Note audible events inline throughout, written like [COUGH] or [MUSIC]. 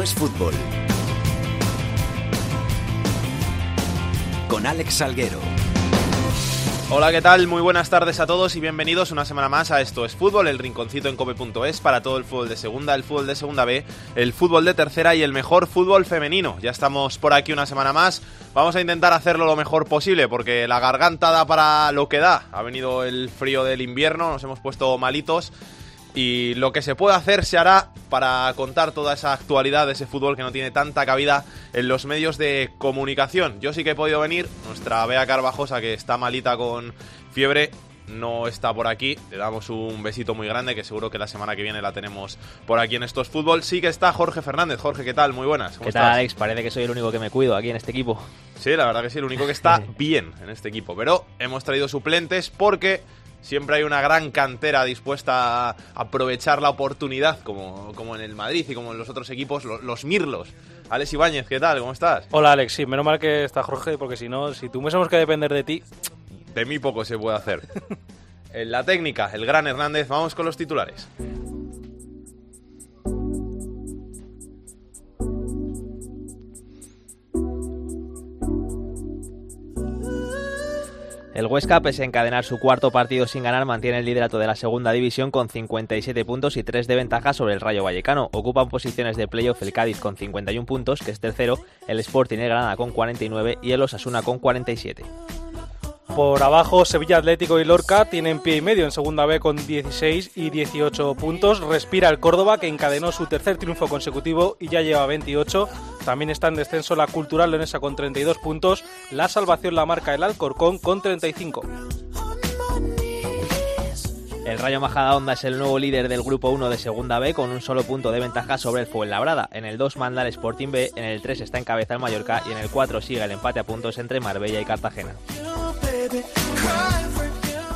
Es fútbol. Con Alex Salguero. Hola, ¿qué tal? Muy buenas tardes a todos y bienvenidos una semana más a Esto es Fútbol, el rinconcito en cope.es para todo el fútbol de segunda, el fútbol de segunda B, el fútbol de tercera y el mejor fútbol femenino. Ya estamos por aquí una semana más. Vamos a intentar hacerlo lo mejor posible porque la garganta da para lo que da. Ha venido el frío del invierno, nos hemos puesto malitos y lo que se puede hacer se hará para contar toda esa actualidad de ese fútbol que no tiene tanta cabida en los medios de comunicación. Yo sí que he podido venir, nuestra Bea Carvajosa que está malita con fiebre no está por aquí. Le damos un besito muy grande, que seguro que la semana que viene la tenemos por aquí en estos fútbol. Sí que está Jorge Fernández. Jorge, ¿qué tal? Muy buenas. ¿Qué tal, Alex? Parece que soy el único que me cuido aquí en este equipo. Sí, la verdad que sí, el único que está [LAUGHS] bien en este equipo. Pero hemos traído suplentes porque siempre hay una gran cantera dispuesta a aprovechar la oportunidad, como, como en el Madrid y como en los otros equipos, los, Mirlos. Alex Ibáñez, ¿qué tal? ¿Cómo estás? Hola Alex, sí, menos mal que está Jorge, porque si no, si tuviésemos que depender de ti... De mí poco se puede hacer. [LAUGHS] en la técnica, el gran Hernández, vamos con los titulares. El Huesca, pese a encadenar su cuarto partido sin ganar, mantiene el liderato de la segunda división con 57 puntos y 3 de ventaja sobre el Rayo Vallecano. Ocupan posiciones de playoff el Cádiz con 51 puntos, que es tercero, el Sporting el Granada con 49 y el Osasuna con 47. Por abajo, Sevilla Atlético y Lorca tienen pie y medio en segunda B con 16 y 18 puntos. Respira el Córdoba, que encadenó su tercer triunfo consecutivo y ya lleva 28. También está en descenso la Cultural Leonesa con 32 puntos. La salvación la marca el Alcorcón con 35. El Rayo Majadahonda es el nuevo líder del Grupo 1 de Segunda B con un solo punto de ventaja sobre el Fuenlabrada. En el 2 manda el Sporting B, en el 3 está en cabeza el Mallorca y en el 4 sigue el empate a puntos entre Marbella y Cartagena.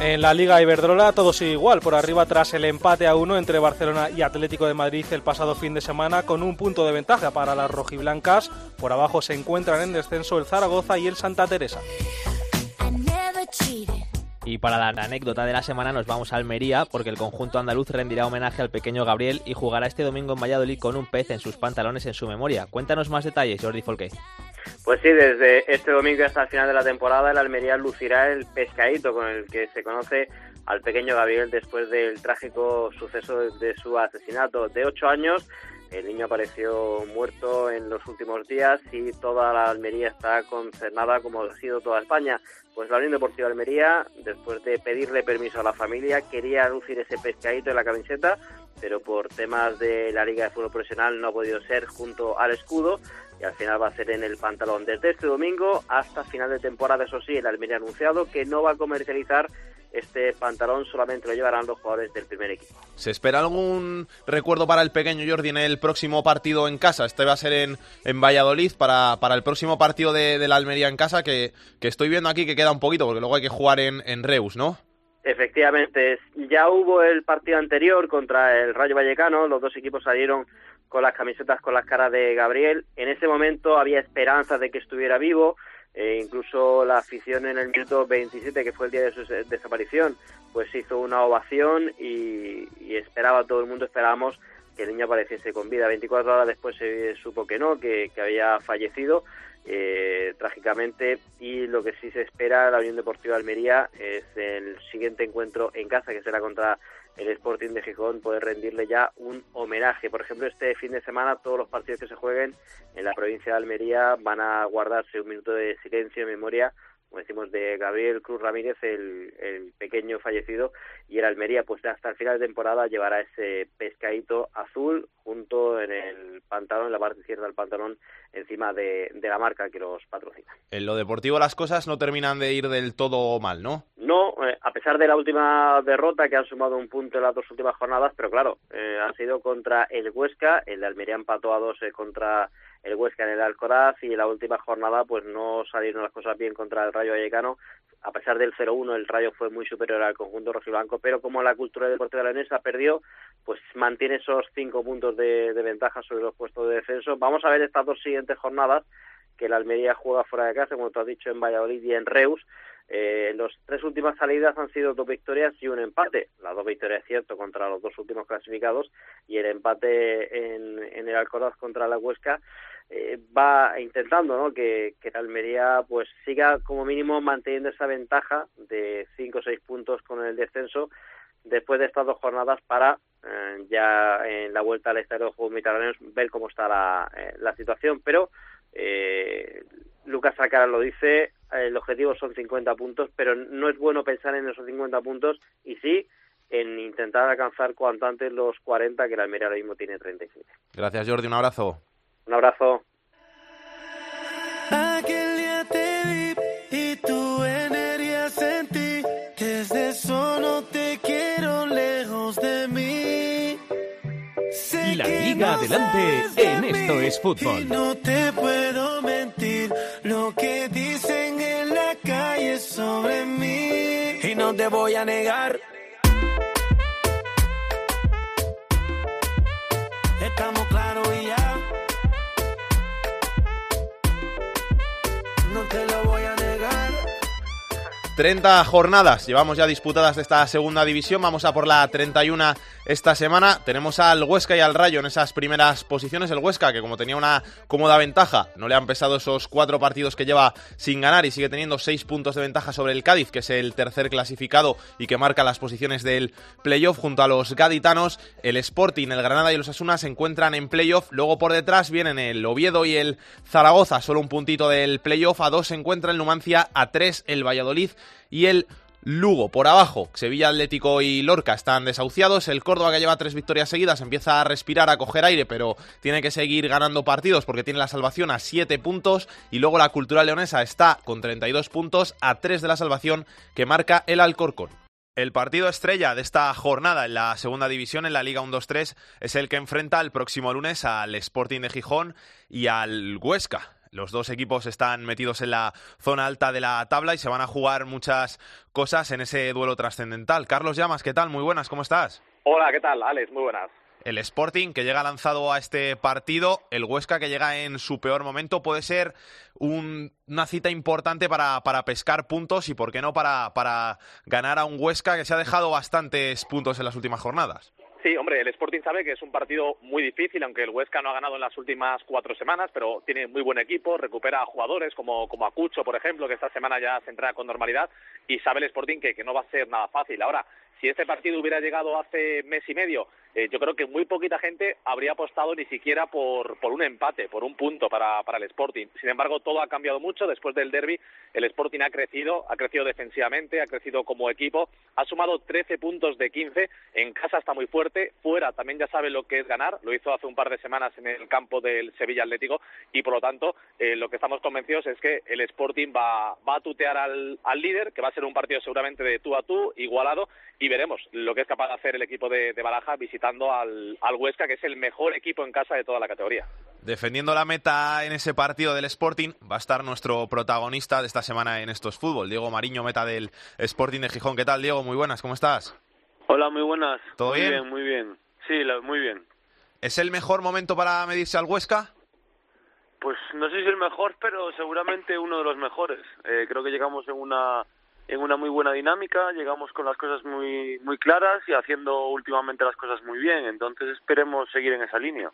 En la Liga Iberdrola todo sigue igual, por arriba tras el empate a uno entre Barcelona y Atlético de Madrid el pasado fin de semana con un punto de ventaja para las rojiblancas. Por abajo se encuentran en descenso el Zaragoza y el Santa Teresa. Y para la anécdota de la semana nos vamos a Almería porque el conjunto andaluz rendirá homenaje al pequeño Gabriel y jugará este domingo en Valladolid con un pez en sus pantalones en su memoria. Cuéntanos más detalles, Jordi Folqué. Pues sí, desde este domingo hasta el final de la temporada el Almería lucirá el pescadito con el que se conoce al pequeño Gabriel después del trágico suceso de su asesinato de ocho años. El niño apareció muerto en los últimos días y toda la Almería está concernada como ha sido toda España. Pues la Unión Deportiva Almería, después de pedirle permiso a la familia, quería lucir ese pescadito en la camiseta, pero por temas de la Liga de Fútbol Profesional no ha podido ser junto al escudo y al final va a ser en el pantalón. Desde este domingo hasta final de temporada, eso sí, el Almería ha anunciado que no va a comercializar este pantalón, solamente lo llevarán los jugadores del primer equipo. ¿Se espera algún recuerdo para el pequeño Jordi en el próximo partido en casa? Este va a ser en, en Valladolid para, para el próximo partido de, la Almería en casa, que, que, estoy viendo aquí que queda un poquito, porque luego hay que jugar en, en Reus, ¿no? Efectivamente, ya hubo el partido anterior contra el Rayo Vallecano, los dos equipos salieron con las camisetas con las caras de Gabriel. En ese momento había esperanzas de que estuviera vivo, e incluso la afición en el minuto 27, que fue el día de su desaparición, pues hizo una ovación y, esperaba, todo el mundo esperábamos que el niño apareciese con vida. 24 horas después se supo que no, que, había fallecido eh, trágicamente y lo que sí se espera la Unión Deportiva Almería es el siguiente encuentro en casa que será contra el Sporting de Gijón puede rendirle ya un homenaje. Por ejemplo, este fin de semana todos los partidos que se jueguen en la provincia de Almería van a guardarse un minuto de silencio en memoria como decimos, de Gabriel Cruz Ramírez, el, el, pequeño fallecido, y el Almería, pues hasta el final de temporada llevará ese pescadito azul junto en el pantalón, en la parte izquierda del pantalón, encima de, de la marca que los patrocina. En lo deportivo las cosas no terminan de ir del todo mal, ¿no? No, eh, a pesar de la última derrota que han sumado un punto en las dos últimas jornadas, pero claro, eh, ha sido contra el Huesca, el de Almería empató a dos eh, contra el Huesca en el Alcoraz y en la última jornada pues no salieron las cosas bien contra el Rayo Vallecano. A pesar del 0-1 el Rayo fue muy superior al conjunto rojiblanco, pero como la cultura deportiva de la Nesa perdió, pues mantiene esos cinco puntos de, ventaja sobre los puestos de defenso. Vamos a ver estas dos siguientes jornadas que la Almería juega fuera de casa, como tú has dicho, en Valladolid y en Reus. Eh, las tres últimas salidas han sido dos victorias y un empate. Las dos victorias, cierto, contra los dos últimos clasificados y el empate en, en el Alcoraz contra la Huesca. Eh, va intentando ¿no? que, la Almería pues siga como mínimo manteniendo esa ventaja de cinco o seis puntos con el descenso después de estas dos jornadas para eh, ya en la vuelta al Estadio de Juegos Mediterráneos ver cómo está la, eh, situación. Pero eh, Lucas Sacara lo dice, el objetivo son 50 puntos, pero no es bueno pensar en esos 50 puntos y sí en intentar alcanzar cuanto antes los 40, que la Almería ahora mismo tiene 37. Gracias, Jordi. Un abrazo. Un abrazo. Aquel día te vi y tu energía sentí. Desde eso no te quiero lejos de mí. Sé La que Liga no adelante en Esto es Fútbol. Y no te puedo mentir. Lo que dicen en la calle sobre mí. Y no te voy a negar. 30 jornadas llevamos ya disputadas de esta segunda división. Vamos a por la 31 esta semana. Tenemos al Huesca y al Rayo en esas primeras posiciones. El Huesca, que como tenía una cómoda ventaja, no le han pesado esos cuatro partidos que lleva sin ganar y sigue teniendo seis puntos de ventaja sobre el Cádiz, que es el tercer clasificado y que marca las posiciones del playoff junto a los gaditanos. El Sporting, el Granada y los Asuna se encuentran en playoff. Luego por detrás vienen el Oviedo y el Zaragoza, solo un puntito del playoff. A dos se encuentra el Numancia, a tres el Valladolid y el Lugo por abajo, Sevilla Atlético y Lorca están desahuciados, el Córdoba que lleva tres victorias seguidas empieza a respirar, a coger aire, pero tiene que seguir ganando partidos porque tiene la salvación a 7 puntos y luego la Cultural Leonesa está con 32 puntos a 3 de la salvación que marca el Alcorcón. El partido estrella de esta jornada en la segunda división, en la Liga 1-2-3, es el que enfrenta el próximo lunes al Sporting de Gijón y al Huesca. Los dos equipos están metidos en la zona alta de la tabla y se van a jugar muchas cosas en ese duelo trascendental. Carlos Llamas, ¿qué tal? Muy buenas, ¿cómo estás? Hola, ¿qué tal, Alex? Muy buenas. El Sporting que llega lanzado a este partido, el Huesca que llega en su peor momento, puede ser un- una cita importante para, para pescar puntos y, por qué no, para, para ganar a un Huesca que se ha dejado bastantes puntos en las últimas jornadas. Sí, hombre, el Sporting sabe que es un partido muy difícil, aunque el Huesca no ha ganado en las últimas cuatro semanas, pero tiene muy buen equipo, recupera a jugadores como, como Acucho, por ejemplo, que esta semana ya se entra con normalidad, y sabe el Sporting que, que no va a ser nada fácil. Ahora, si este partido hubiera llegado hace mes y medio, eh, yo creo que muy poquita gente habría apostado ni siquiera por, por un empate, por un punto para, para el Sporting. Sin embargo, todo ha cambiado mucho. Después del derby, el Sporting ha crecido, ha crecido defensivamente, ha crecido como equipo, ha sumado 13 puntos de 15. En casa está muy fuerte, fuera también ya sabe lo que es ganar. Lo hizo hace un par de semanas en el campo del Sevilla Atlético y, por lo tanto, eh, lo que estamos convencidos es que el Sporting va, va a tutear al, al líder, que va a ser un partido seguramente de tú a tú, igualado, y veremos lo que es capaz de hacer el equipo de, de Baraja visitando al, al Huesca, que es el mejor equipo en casa de toda la categoría. Defendiendo la meta en ese partido del Sporting va a estar nuestro protagonista de esta semana en Estos Fútbol, Diego Mariño, meta del Sporting de Gijón. ¿Qué tal, Diego? Muy buenas, ¿cómo estás? Hola, muy buenas. ¿Todo muy bien? Muy bien, Sí, la- muy bien. ¿Es el mejor momento para medirse al Huesca? Pues no sé si el mejor, pero seguramente uno de los mejores. Eh, creo que llegamos en una en una muy buena dinámica, llegamos con las cosas muy muy claras y haciendo últimamente las cosas muy bien. Entonces esperemos seguir en esa línea.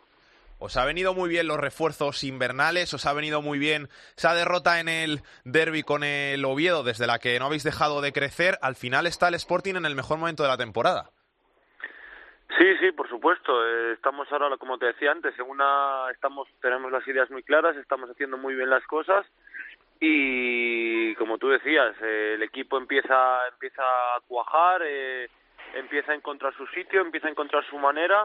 ¿Os ha venido muy bien los refuerzos invernales? ¿Os ha venido muy bien esa derrota en el derby con el Oviedo, desde la que no habéis dejado de crecer? Al final está el Sporting en el mejor momento de la temporada. Sí, sí, por supuesto. Eh, estamos ahora, como te decía antes, en una, estamos, tenemos las ideas muy claras, estamos haciendo muy bien las cosas y, como tú decías, eh, el equipo empieza, empieza a cuajar, eh, empieza a encontrar su sitio, empieza a encontrar su manera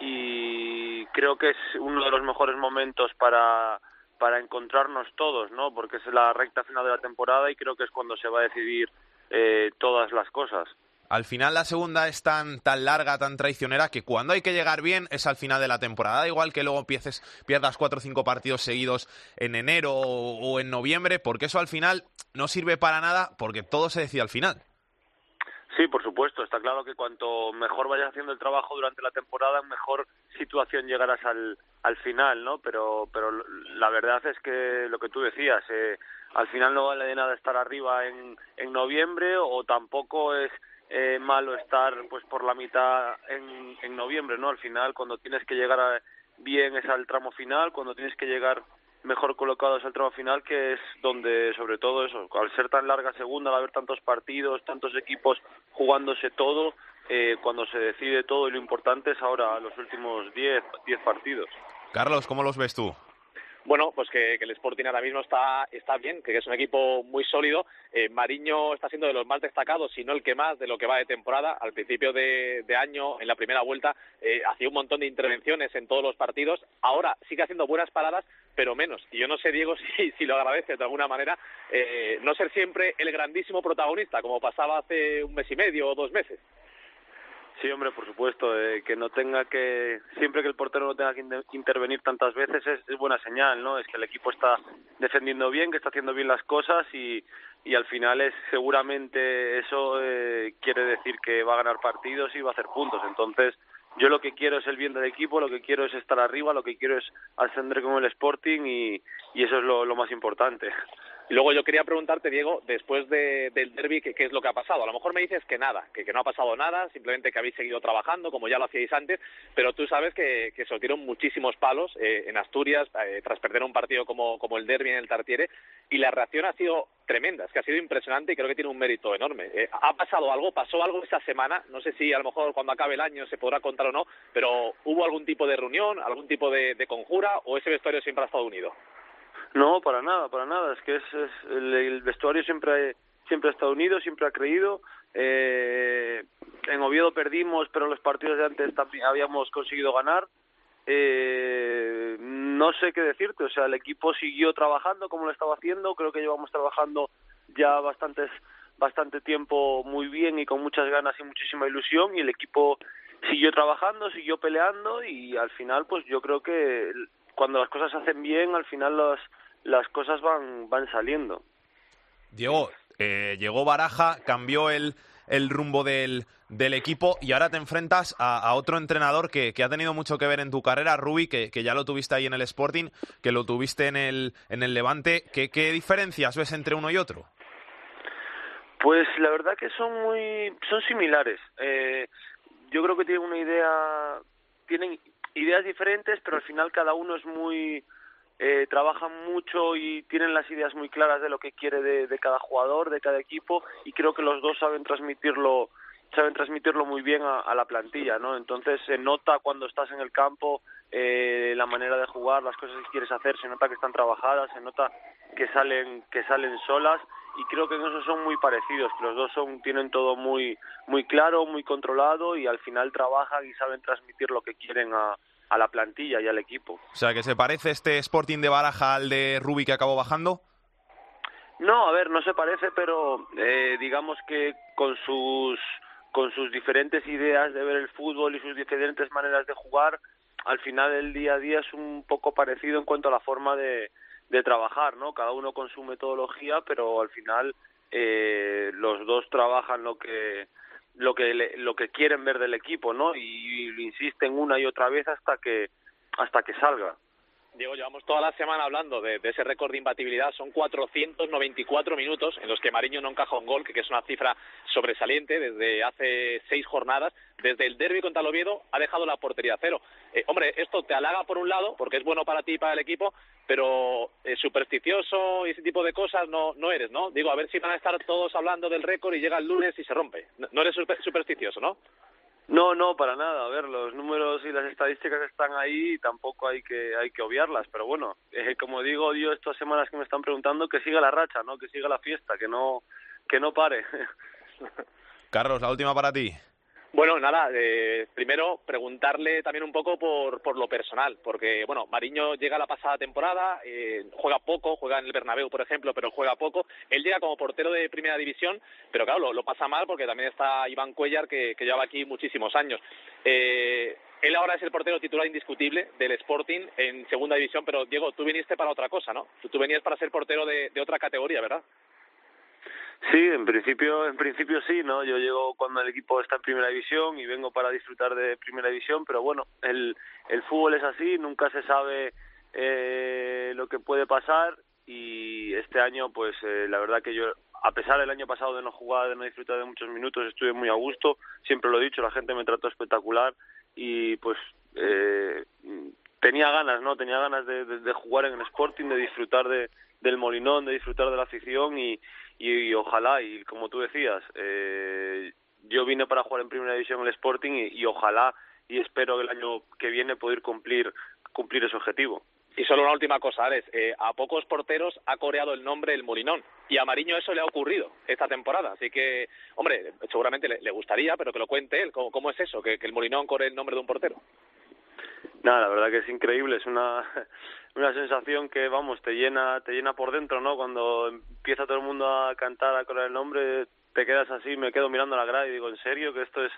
y creo que es uno de los mejores momentos para para encontrarnos todos, ¿no? Porque es la recta final de la temporada y creo que es cuando se va a decidir eh, todas las cosas. Al final la segunda es tan, tan larga, tan traicionera, que cuando hay que llegar bien es al final de la temporada. Da igual que luego pierdas cuatro o cinco partidos seguidos en enero o, en noviembre, porque eso al final no sirve para nada, porque todo se decide al final. Sí, por supuesto. Está claro que cuanto mejor vayas haciendo el trabajo durante la temporada, mejor situación llegarás al, al final, ¿no? Pero, pero la verdad es que lo que tú decías, eh, al final no vale de nada estar arriba en, en noviembre o tampoco es eh, malo estar pues por la mitad en, en noviembre, ¿no? Al final cuando tienes que llegar bien es al tramo final, cuando tienes que llegar mejor colocado es al tramo final, que es donde sobre todo eso, al ser tan larga segunda, al haber tantos partidos, tantos equipos jugándose todo, eh, cuando se decide todo y lo importante es ahora los últimos 10 diez partidos. Carlos, ¿cómo los ves tú? Bueno, pues que, el Sporting ahora mismo está, está bien, que es un equipo muy sólido. Eh, Mariño está siendo de los más destacados, si no el que más, de lo que va de temporada. Al principio de, año, en la primera vuelta, eh, hacía un montón de intervenciones en todos los partidos. Ahora sigue haciendo buenas paradas, pero menos. Y yo no sé, Diego, [LAUGHS] si, si lo agradece de alguna manera, eh, no ser siempre el grandísimo protagonista, como pasaba hace un mes y medio o dos meses. Sí, hombre, por supuesto, eh, que no tenga que, siempre que el portero no tenga que intervenir tantas veces es, buena señal, ¿no? Es que el equipo está defendiendo bien, que está haciendo bien las cosas y, y al final es seguramente eso eh, quiere decir que va a ganar partidos y va a hacer puntos. Entonces, yo lo que quiero es el bien del equipo, lo que quiero es estar arriba, lo que quiero es ascender con el Sporting y, y eso es lo más importante. Luego yo quería preguntarte, Diego, después de, del derby, ¿qué, es lo que ha pasado? A lo mejor me dices que nada, que, no ha pasado nada, simplemente que habéis seguido trabajando, como ya lo hacíais antes, pero tú sabes que, que se dieron muchísimos palos eh, en Asturias eh, tras perder un partido como, como el derby en el Tartiere, y la reacción ha sido tremenda, es que ha sido impresionante y creo que tiene un mérito enorme. Eh, ¿Ha pasado algo? ¿Pasó algo esa semana? No sé si a lo mejor cuando acabe el año se podrá contar o no, pero ¿hubo algún tipo de reunión, algún tipo de conjura o ese vestuario siempre ha estado unido? No, para nada, para nada. Es que es, el, vestuario siempre, siempre ha estado unido, siempre ha creído. Eh, en Oviedo perdimos, pero en los partidos de antes también habíamos conseguido ganar. Eh, no sé qué decirte, o sea, el equipo siguió trabajando como lo estaba haciendo. Creo que llevamos trabajando ya bastantes, bastante tiempo muy bien y con muchas ganas y muchísima ilusión. Y el equipo siguió trabajando, siguió peleando y al final, pues yo creo que cuando las cosas se hacen bien, al final las las cosas van, van saliendo. Diego, eh, llegó Baraja, cambió el, el rumbo del, del, equipo y ahora te enfrentas a, otro entrenador que, que, ha tenido mucho que ver en tu carrera, Rubi, que, que, ya lo tuviste ahí en el Sporting, que lo tuviste en el, en el Levante. ¿Qué, ¿Qué diferencias ves entre uno y otro? Pues la verdad que son muy son similares. Eh, yo creo que tienen una idea, tienen ideas diferentes, pero al final cada uno es muy eh, trabajan mucho y tienen las ideas muy claras de lo que quiere de, cada jugador, de cada equipo y creo que los dos saben transmitirlo saben transmitirlo muy bien a, la plantilla, ¿no? Entonces se nota cuando estás en el campo eh, la manera de jugar, las cosas que quieres hacer, se nota que están trabajadas, se nota que salen que salen solas y creo que en eso son muy parecidos, que los dos son tienen todo muy muy claro, muy controlado y al final trabajan y saben transmitir lo que quieren a, a la plantilla y al equipo. O sea, que se parece este Sporting de Baraja al de Rubi que acabó bajando. No, a ver, no se parece, pero eh, digamos que con sus con sus diferentes ideas de ver el fútbol y sus diferentes maneras de jugar, al final el día a día es un poco parecido en cuanto a la forma de, de trabajar, ¿no? Cada uno con su metodología, pero al final eh, los dos trabajan lo que lo que lo que quieren ver del equipo, ¿no? Y, lo insisten una y otra vez hasta que hasta que salga. Diego, llevamos toda la semana hablando de, ese récord de imbatibilidad. Son 494 minutos en los que Mariño no encaja un gol, que, es una cifra sobresaliente desde hace seis jornadas. Desde el derby contra el Oviedo ha dejado la portería cero. Eh, hombre, esto te halaga por un lado, porque es bueno para ti y para el equipo, pero eh, supersticioso y ese tipo de cosas no, no eres, ¿no? Digo, a ver si van a estar todos hablando del récord y llega el lunes y se rompe. No, eres supersticioso, ¿no? No, no, para nada. A ver, los números y las estadísticas están ahí y tampoco hay que hay que obviarlas. Pero bueno, eh, como digo yo estas semanas que me están preguntando, que siga la racha, ¿no? Que siga la fiesta, que no que no pare. [LAUGHS] Carlos, la última para ti. Bueno, nada, eh, primero preguntarle también un poco por, por lo personal, porque, bueno, Mariño llega la pasada temporada, eh, juega poco, juega en el Bernabéu, por ejemplo, pero juega poco. Él llega como portero de primera división, pero claro, lo, pasa mal porque también está Iván Cuellar, que, que lleva aquí muchísimos años. Eh, él ahora es el portero titular indiscutible del Sporting en segunda división, pero Diego, tú viniste para otra cosa, ¿no? Tú, venías para ser portero de otra categoría, ¿verdad? Sí, en principio, en principio sí, ¿no? Yo llego cuando el equipo está en primera división y vengo para disfrutar de primera división, pero bueno, el, el fútbol es así, nunca se sabe eh, lo que puede pasar y este año pues eh, la verdad que yo a pesar del año pasado de no jugar, de no disfrutar de muchos minutos, estuve muy a gusto, siempre lo he dicho, la gente me trató espectacular y pues eh, tenía ganas, ¿no? Tenía ganas de, de, jugar en el Sporting, de disfrutar de, del Molinón, de disfrutar de la afición y, y, ojalá, y como tú decías, eh, yo vine para jugar en Primera División el Sporting y, ojalá y espero el año que viene poder cumplir cumplir ese objetivo. Y solo una última cosa, Alex. Eh, a pocos porteros ha coreado el nombre el Molinón. Y a Mariño eso le ha ocurrido esta temporada. Así que, hombre, seguramente le, gustaría, pero que lo cuente él. ¿Cómo, es eso? Que, que, el Molinón coree el nombre de un portero. Nada, la verdad que es increíble. Es una, [LAUGHS] una sensación que, vamos, te llena, te llena por dentro, ¿no? Cuando empieza todo el mundo a cantar, a corear el nombre, te quedas así, me quedo mirando la grada y digo, ¿en serio que esto es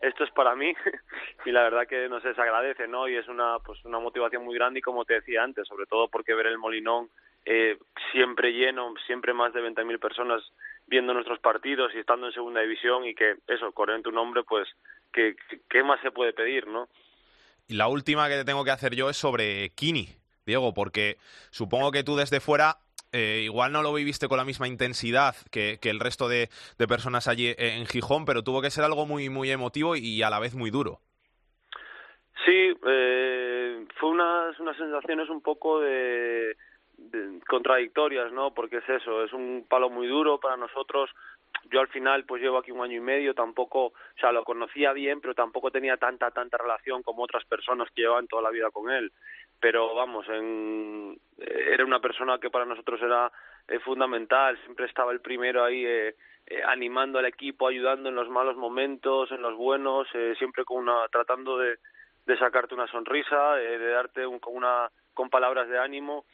esto es para mí? [LAUGHS] y la verdad que no sé, se agradece, ¿no? Y es una pues una motivación muy grande y como te decía antes, sobre todo porque ver el Molinón eh, siempre lleno, siempre más de 20.000 personas viendo nuestros partidos y estando en segunda división y que eso, correr en tu nombre, pues ¿qué, qué más se puede pedir, no? Y la última que te tengo que hacer yo es sobre Kini, Diego, porque supongo que tú desde fuera eh, igual no lo viviste con la misma intensidad que, el resto de, personas allí en Gijón, pero tuvo que ser algo muy, muy emotivo y a la vez muy duro. Sí, eh, fue unas, unas sensaciones un poco de, contradictorias, ¿no? Porque es eso, es un palo muy duro para nosotros. Yo al final pues llevo aquí un año y medio, tampoco, o sea, lo conocía bien, pero tampoco tenía tanta, tanta relación como otras personas que llevaban toda la vida con él. Pero vamos, en, era una persona que para nosotros era eh, fundamental, siempre estaba el primero ahí eh, eh, animando al equipo, ayudando en los malos momentos, en los buenos, siempre con una, tratando de, de sacarte una sonrisa, de darte un, con una con palabras de ánimo.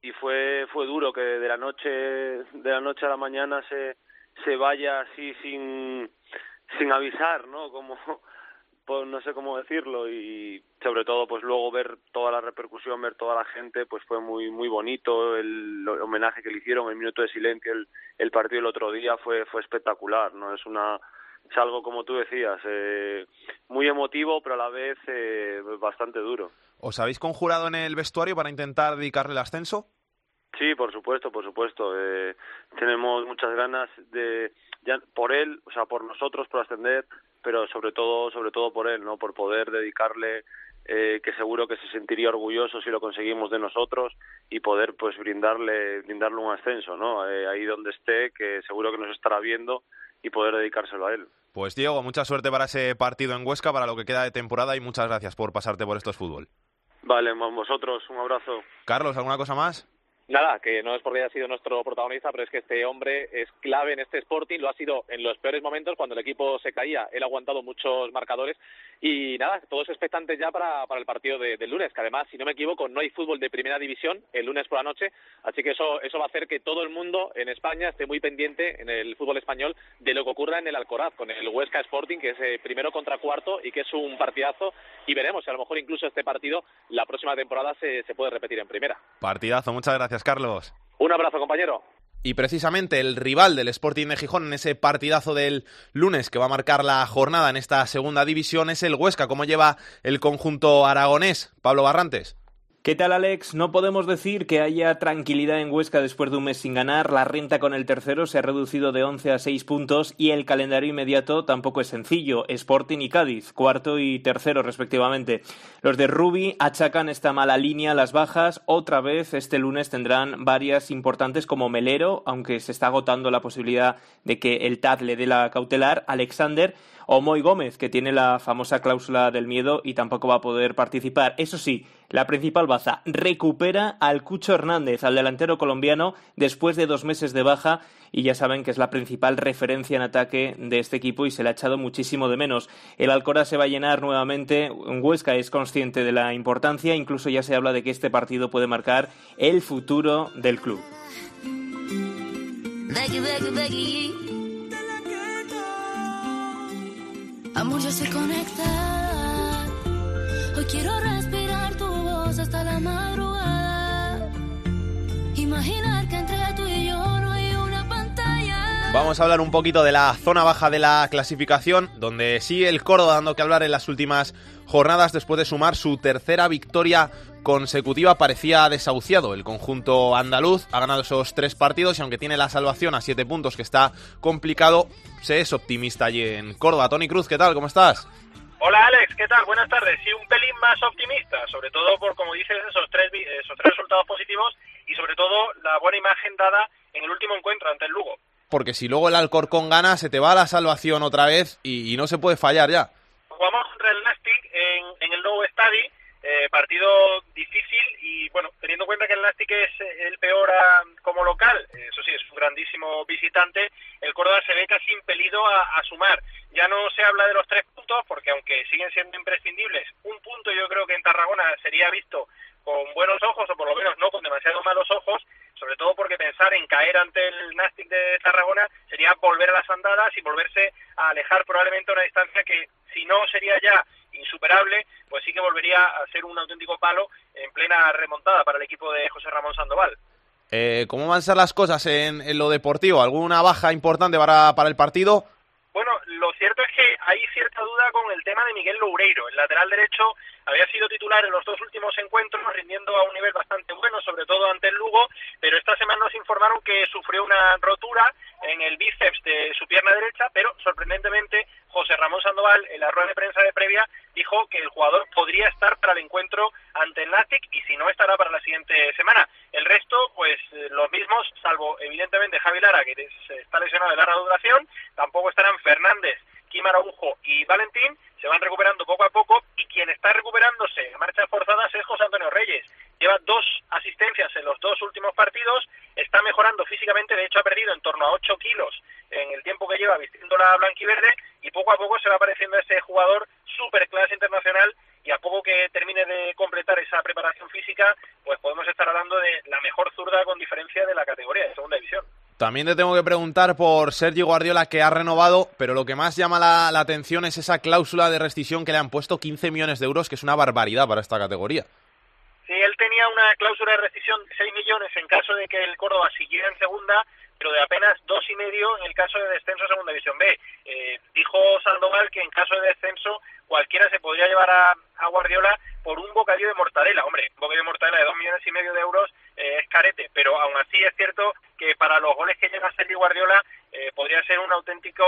Y fue fue duro que de la noche de la noche a la mañana se se vaya así sin sin avisar, ¿no? Como pues no sé cómo decirlo y sobre todo pues luego ver toda la repercusión ver toda la gente pues fue muy muy bonito el, homenaje que le hicieron el minuto de silencio el, partido el otro día fue fue espectacular no es una es algo como tú decías eh, muy emotivo pero a la vez eh, bastante duro. Os habéis conjurado en el vestuario para intentar dedicarle el ascenso sí por supuesto por supuesto. Eh, tenemos muchas ganas de ya por él o sea por nosotros por ascender pero sobre todo sobre todo por él no por poder dedicarle eh, que seguro que se sentiría orgulloso si lo conseguimos de nosotros y poder pues brindarle brindarle un ascenso no eh, ahí donde esté que seguro que nos estará viendo y poder dedicárselo a él. Pues Diego mucha suerte para ese partido en Huesca para lo que queda de temporada y muchas gracias por pasarte por estos fútbol. Vale vosotros un abrazo. Carlos alguna cosa más Nada, que no es porque haya sido nuestro protagonista, pero es que este hombre es clave en este Sporting, lo ha sido en los peores momentos cuando el equipo se caía, él ha aguantado muchos marcadores y nada, todos expectantes ya para, para el partido del de lunes, que además, si no me equivoco, no hay fútbol de primera división el lunes por la noche, así que eso, eso va a hacer que todo el mundo en España esté muy pendiente en el fútbol español de lo que ocurra en el Alcoraz, con el Huesca Sporting, que es eh, primero contra cuarto y que es un partidazo, y veremos a lo mejor incluso este partido la próxima temporada se, se puede repetir en primera. Partidazo, muchas gracias. Carlos. Un abrazo, compañero. Y precisamente el rival del Sporting de Gijón en ese partidazo del lunes que va a marcar la jornada en esta segunda división es el Huesca. ¿Cómo lleva el conjunto aragonés? Pablo Barrantes. ¿Qué tal, Alex? No podemos decir que haya tranquilidad en Huesca después de un mes sin ganar. La renta con el tercero se ha reducido de 11 a 6 puntos y el calendario inmediato tampoco es sencillo. Sporting y Cádiz, cuarto y tercero respectivamente. Los de Rubi achacan esta mala línea a las bajas. Otra vez este lunes tendrán varias importantes como Melero, aunque se está agotando la posibilidad de que el TAT le dé la cautelar. Alexander o Moy Gómez, que tiene la famosa cláusula del miedo y tampoco va a poder participar. Eso sí, la principal baza recupera al Cucho Hernández, al delantero colombiano, después de dos meses de baja y ya saben que es la principal referencia en ataque de este equipo y se le ha echado muchísimo de menos. El Alcora se va a llenar nuevamente, Huesca es consciente de la importancia, incluso ya se habla de que este partido puede marcar el futuro del club. Amor, yo sé conectar. Hoy quiero respirar tu voz hasta la madrugada. Imaginar que entre Vamos a hablar un poquito de la zona baja de la clasificación, donde sigue el Córdoba dando que hablar en las últimas jornadas después de sumar su tercera victoria consecutiva. Parecía desahuciado el conjunto andaluz, ha ganado esos tres partidos y aunque tiene la salvación a siete puntos que está complicado, se es optimista allí en Córdoba. Tony Cruz, ¿qué tal? ¿Cómo estás? Hola Alex, ¿qué tal? Buenas tardes. Sí, un pelín más optimista, sobre todo por, como dices, esos tres, esos tres resultados positivos y sobre todo la buena imagen dada en el último encuentro ante el Lugo. Porque si luego el Alcorcón gana, se te va la salvación otra vez y, no se puede fallar ya. Jugamos contra el Nastic en, en el nuevo estadio, eh, partido difícil y bueno, teniendo en cuenta que el Nastic es el peor a, como local, eso sí, es un grandísimo visitante, el Córdoba se ve casi impelido a, sumar. Ya no se habla de los tres puntos porque aunque siguen siendo imprescindibles, un punto yo creo que en Tarragona sería visto con buenos ojos o por lo menos no con demasiado malos ojos, sobre todo porque pensar en caer ante el Nastic de Tarragona sería volver a las andadas y volverse a alejar probablemente a una distancia que si no sería ya insuperable, pues sí que volvería a ser un auténtico palo en plena remontada para el equipo de José Ramón Sandoval. Eh, ¿Cómo van a ser las cosas en, en lo deportivo? ¿Alguna baja importante para, para el partido? Bueno, lo cierto es que hay cierta duda con el tema de Miguel Loureiro. El lateral derecho había sido titular en los dos últimos encuentros, rindiendo a un nivel bastante bueno, sobre todo ante el Lugo, pero esta semana nos informaron que sufrió una rotura en el bíceps de su pierna derecha, pero sorprendentemente José Ramón Sandoval, en la rueda de prensa de previa, dijo que el jugador podría estar para el encuentro ante el Nastic y si no estará para la siguiente semana. El resto, pues los mismos, salvo evidentemente Javi Lara, que está lesionado de larga duración, tampoco estarán Fernández, Kim Araujo y Valentín, se van recuperando poco a poco y quien está recuperándose a marchas forzadas es José Antonio Reyes. Lleva dos asistencias en los dos últimos partidos, está mejorando físicamente, de hecho ha perdido en torno a 8 kilos en el tiempo que lleva vistiendo la blanquiverde y poco a poco se va apareciendo ese jugador super clase internacional y a poco que termine de completar esa preparación física, pues podemos estar hablando de la mejor zurda con diferencia de la categoría de segunda división. También te tengo que preguntar por Sergio Guardiola que ha renovado, pero lo que más llama la, la, atención es esa cláusula de rescisión que le han puesto 15 millones de euros, que es una barbaridad para esta categoría. Sí, él tenía una cláusula de rescisión de 6 millones en caso de que el Córdoba siguiera en segunda, pero de apenas dos y medio en el caso de descenso a segunda división B. Eh, dijo Sandoval que en caso de descenso cualquiera se podría llevar a, Guardiola por un bocadillo de mortadela. Hombre, un bocadillo de mortadela de dos millones y medio de euros eh, es carete, pero aún así es cierto que para los goles que lleva Sergio Guardiola eh, podría ser un auténtico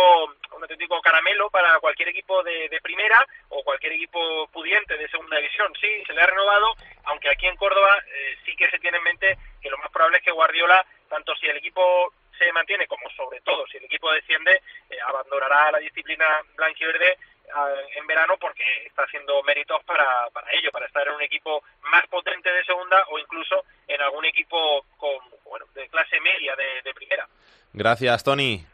un auténtico caramelo para cualquier equipo de, primera o cualquier equipo pudiente de segunda división. Sí, se le ha renovado, aunque aquí en Córdoba eh, sí que se tiene en mente que lo más probable es que Guardiola, tanto si el equipo se mantiene como sobre todo si el equipo desciende, eh, abandonará la disciplina blanquiverde en verano porque está haciendo méritos para, para ello, para estar en un equipo más potente de segunda o incluso en algún equipo con, bueno, de clase media de, de primera. Gracias, Tony.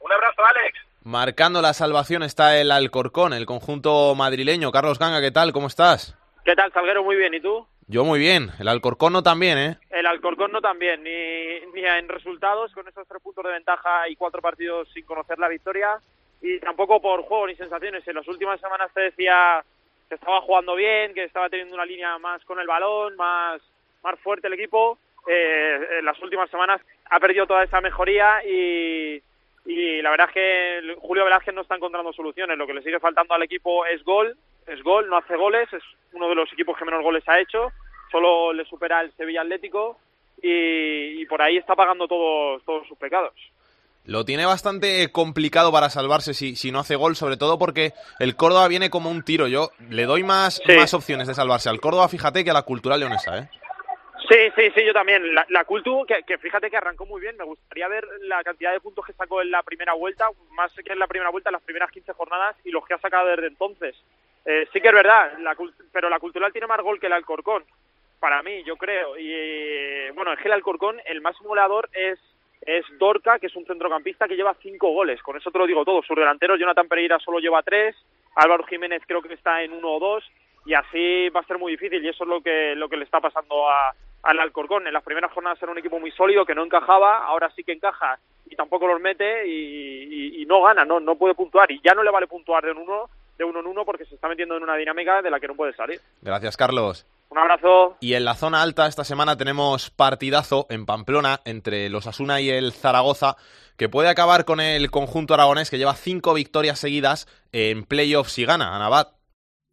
Un abrazo, Alex. Marcando la salvación está el Alcorcón, el conjunto madrileño. Carlos Ganga, ¿qué tal? ¿Cómo estás? ¿Qué tal, Salguero? Muy bien. ¿Y tú? Yo muy bien. El Alcorcón no también, ¿eh? El Alcorcón no también. Ni, ni en resultados, con esos tres puntos de ventaja y cuatro partidos sin conocer la victoria. Y tampoco por juego ni sensaciones. En las últimas semanas te decía que estaba jugando bien, que estaba teniendo una línea más con el balón, más, más fuerte el equipo. Eh, en las últimas semanas ha perdido toda esa mejoría y, y la verdad es que Julio Velázquez no está encontrando soluciones. Lo que le sigue faltando al equipo es gol, es gol, no hace goles, es uno de los equipos que menos goles ha hecho, solo le supera el Sevilla Atlético y, y por ahí está pagando todos, todos sus pecados. Lo tiene bastante complicado para salvarse si, si no hace gol, sobre todo porque el Córdoba viene como un tiro. Yo le doy más, sí. más opciones de salvarse al Córdoba, fíjate, que a la cultural leonesa, ¿eh? Sí, sí, sí, yo también. La, la Cultu, que, que, fíjate que arrancó muy bien, me gustaría ver la cantidad de puntos que sacó en la primera vuelta, más que en la primera vuelta, en las primeras 15 jornadas, y los que ha sacado desde entonces. Eh, sí que es verdad, la, pero la Cultural tiene más gol que el Alcorcón, para mí, yo creo. Y eh, bueno, es que el Alcorcón, el más simulador es es Dorca, que es un centrocampista que lleva cinco goles. Con eso te lo digo todo. Sus delanteros, Jonathan Pereira solo lleva tres, Álvaro Jiménez creo que está en uno o dos, y así va a ser muy difícil. Y eso es lo que, lo que le está pasando a, al Alcorcón. En las primeras jornadas era un equipo muy sólido que no encajaba, ahora sí que encaja y tampoco los mete y, no gana, no, no puede puntuar. Y ya no le vale puntuar de uno, de uno en uno porque se está metiendo en una dinámica de la que no puede salir. Gracias, Carlos. Un abrazo. Y en la zona alta esta semana tenemos partidazo en Pamplona entre los Asuna y el Zaragoza que puede acabar con el conjunto aragonés que lleva cinco victorias seguidas en playoffs y gana, Anabat.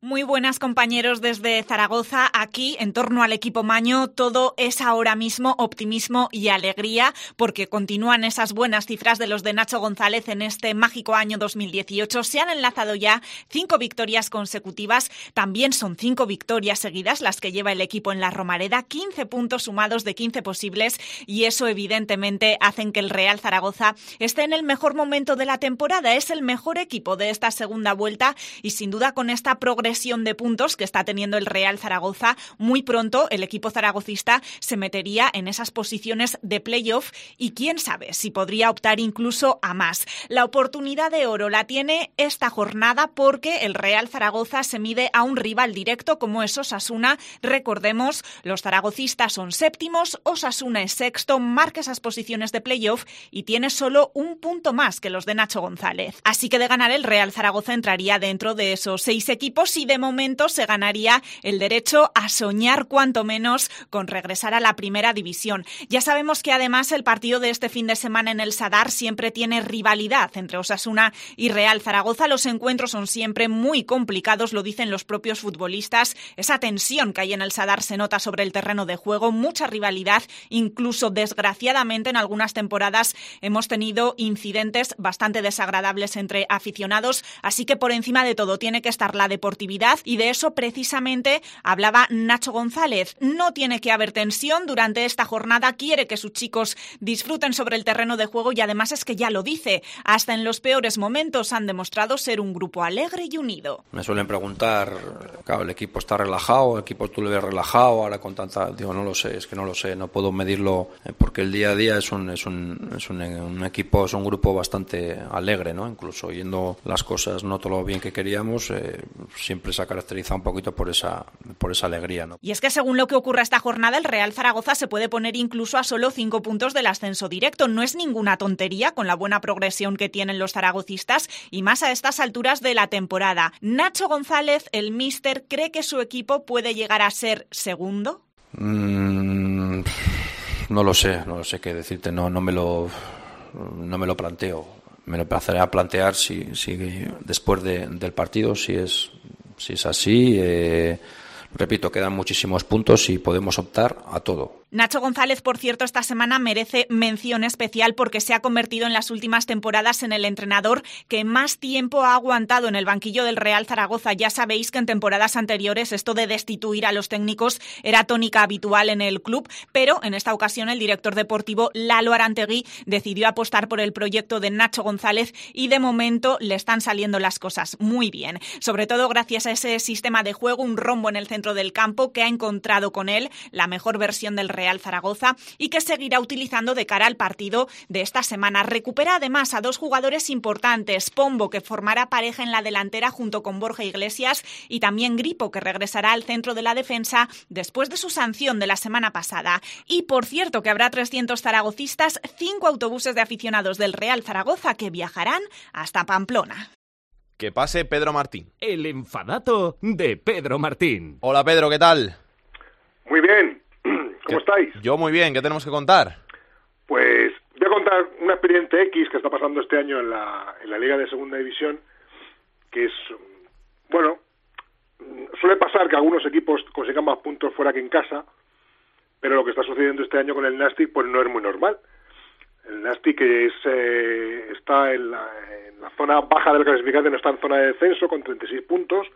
Muy buenas compañeros desde Zaragoza. Aquí, en torno al equipo Maño, todo es ahora mismo optimismo y alegría porque continúan esas buenas cifras de los de Nacho González en este mágico año 2018. Se han enlazado ya cinco victorias consecutivas. También son cinco victorias seguidas las que lleva el equipo en la Romareda. 15 puntos sumados de 15 posibles y eso evidentemente hacen que el Real Zaragoza esté en el mejor momento de la temporada. Es el mejor equipo de esta segunda vuelta y sin duda con esta progresión de puntos que está teniendo el Real Zaragoza, muy pronto el equipo zaragocista se metería en esas posiciones de playoff y quién sabe si podría optar incluso a más. La oportunidad de oro la tiene esta jornada porque el Real Zaragoza se mide a un rival directo como es Osasuna. Recordemos, los zaragocistas son séptimos, Osasuna es sexto, marca esas posiciones de playoff y tiene solo un punto más que los de Nacho González. Así que de ganar el Real Zaragoza entraría dentro de esos seis equipos de momento se ganaría el derecho a soñar cuanto menos con regresar a la primera división. Ya sabemos que además el partido de este fin de semana en el Sadar siempre tiene rivalidad entre Osasuna y Real Zaragoza. Los encuentros son siempre muy complicados, lo dicen los propios futbolistas. Esa tensión que hay en el Sadar se nota sobre el terreno de juego, mucha rivalidad, incluso desgraciadamente en algunas temporadas hemos tenido incidentes bastante desagradables entre aficionados, así que por encima de todo tiene que estar la deportividad y de eso precisamente hablaba Nacho González. No tiene que haber tensión durante esta jornada, quiere que sus chicos disfruten sobre el terreno de juego y además es que ya lo dice, hasta en los peores momentos han demostrado ser un grupo alegre y unido. Me suelen preguntar, claro, el equipo está relajado, el equipo tú le ves relajado, ahora con tanta, digo, no lo sé, es que no lo sé, no puedo medirlo eh, porque el día a día es un, es un, es un, un equipo, es un grupo bastante alegre, ¿no? Incluso yendo las cosas no todo lo bien que queríamos, eh, siempre se ha caracterizado un poquito por esa, por esa alegría. ¿no? Y es que según lo que ocurra esta jornada, el Real Zaragoza se puede poner incluso a solo cinco puntos del ascenso directo. No es ninguna tontería con la buena progresión que tienen los zaragocistas y más a estas alturas de la temporada. Nacho González, el míster, ¿cree que su equipo puede llegar a ser segundo? Mm, no lo sé, no lo sé qué decirte, no, no me lo no me lo planteo. Me lo a plantear si, si después de, del partido si es si es así, eh, repito, quedan muchísimos puntos y podemos optar a todo. Nacho González, por cierto, esta semana merece mención especial porque se ha convertido en las últimas temporadas en el entrenador que más tiempo ha aguantado en el banquillo del Real Zaragoza. Ya sabéis que en temporadas anteriores esto de destituir a los técnicos era tónica habitual en el club, pero en esta ocasión el director deportivo Lalo Arantegui decidió apostar por el proyecto de Nacho González y de momento le están saliendo las cosas muy bien. Sobre todo gracias a ese sistema de juego, un rombo en el centro del campo que ha encontrado con él la mejor versión del Real Real Zaragoza y que seguirá utilizando de cara al partido de esta semana. Recupera además a dos jugadores importantes, Pombo que formará pareja en la delantera junto con Borja Iglesias y también Gripo que regresará al centro de la defensa después de su sanción de la semana pasada. Y por cierto que habrá 300 zaragocistas, cinco autobuses de aficionados del Real Zaragoza que viajarán hasta Pamplona. Que pase Pedro Martín. El enfadato de Pedro Martín. Hola Pedro, ¿qué tal? Muy bien. ¿Cómo estáis? Yo muy bien, ¿qué tenemos que contar? Pues voy a contar un expediente X que está pasando este año en la, en la Liga de Segunda División, que es, bueno, suele pasar que algunos equipos consigan más puntos fuera que en casa, pero lo que está sucediendo este año con el Nastic pues no es muy normal. El Nastic es, eh, está en la, en la zona baja del clasificante, no está en zona de descenso con 36 puntos,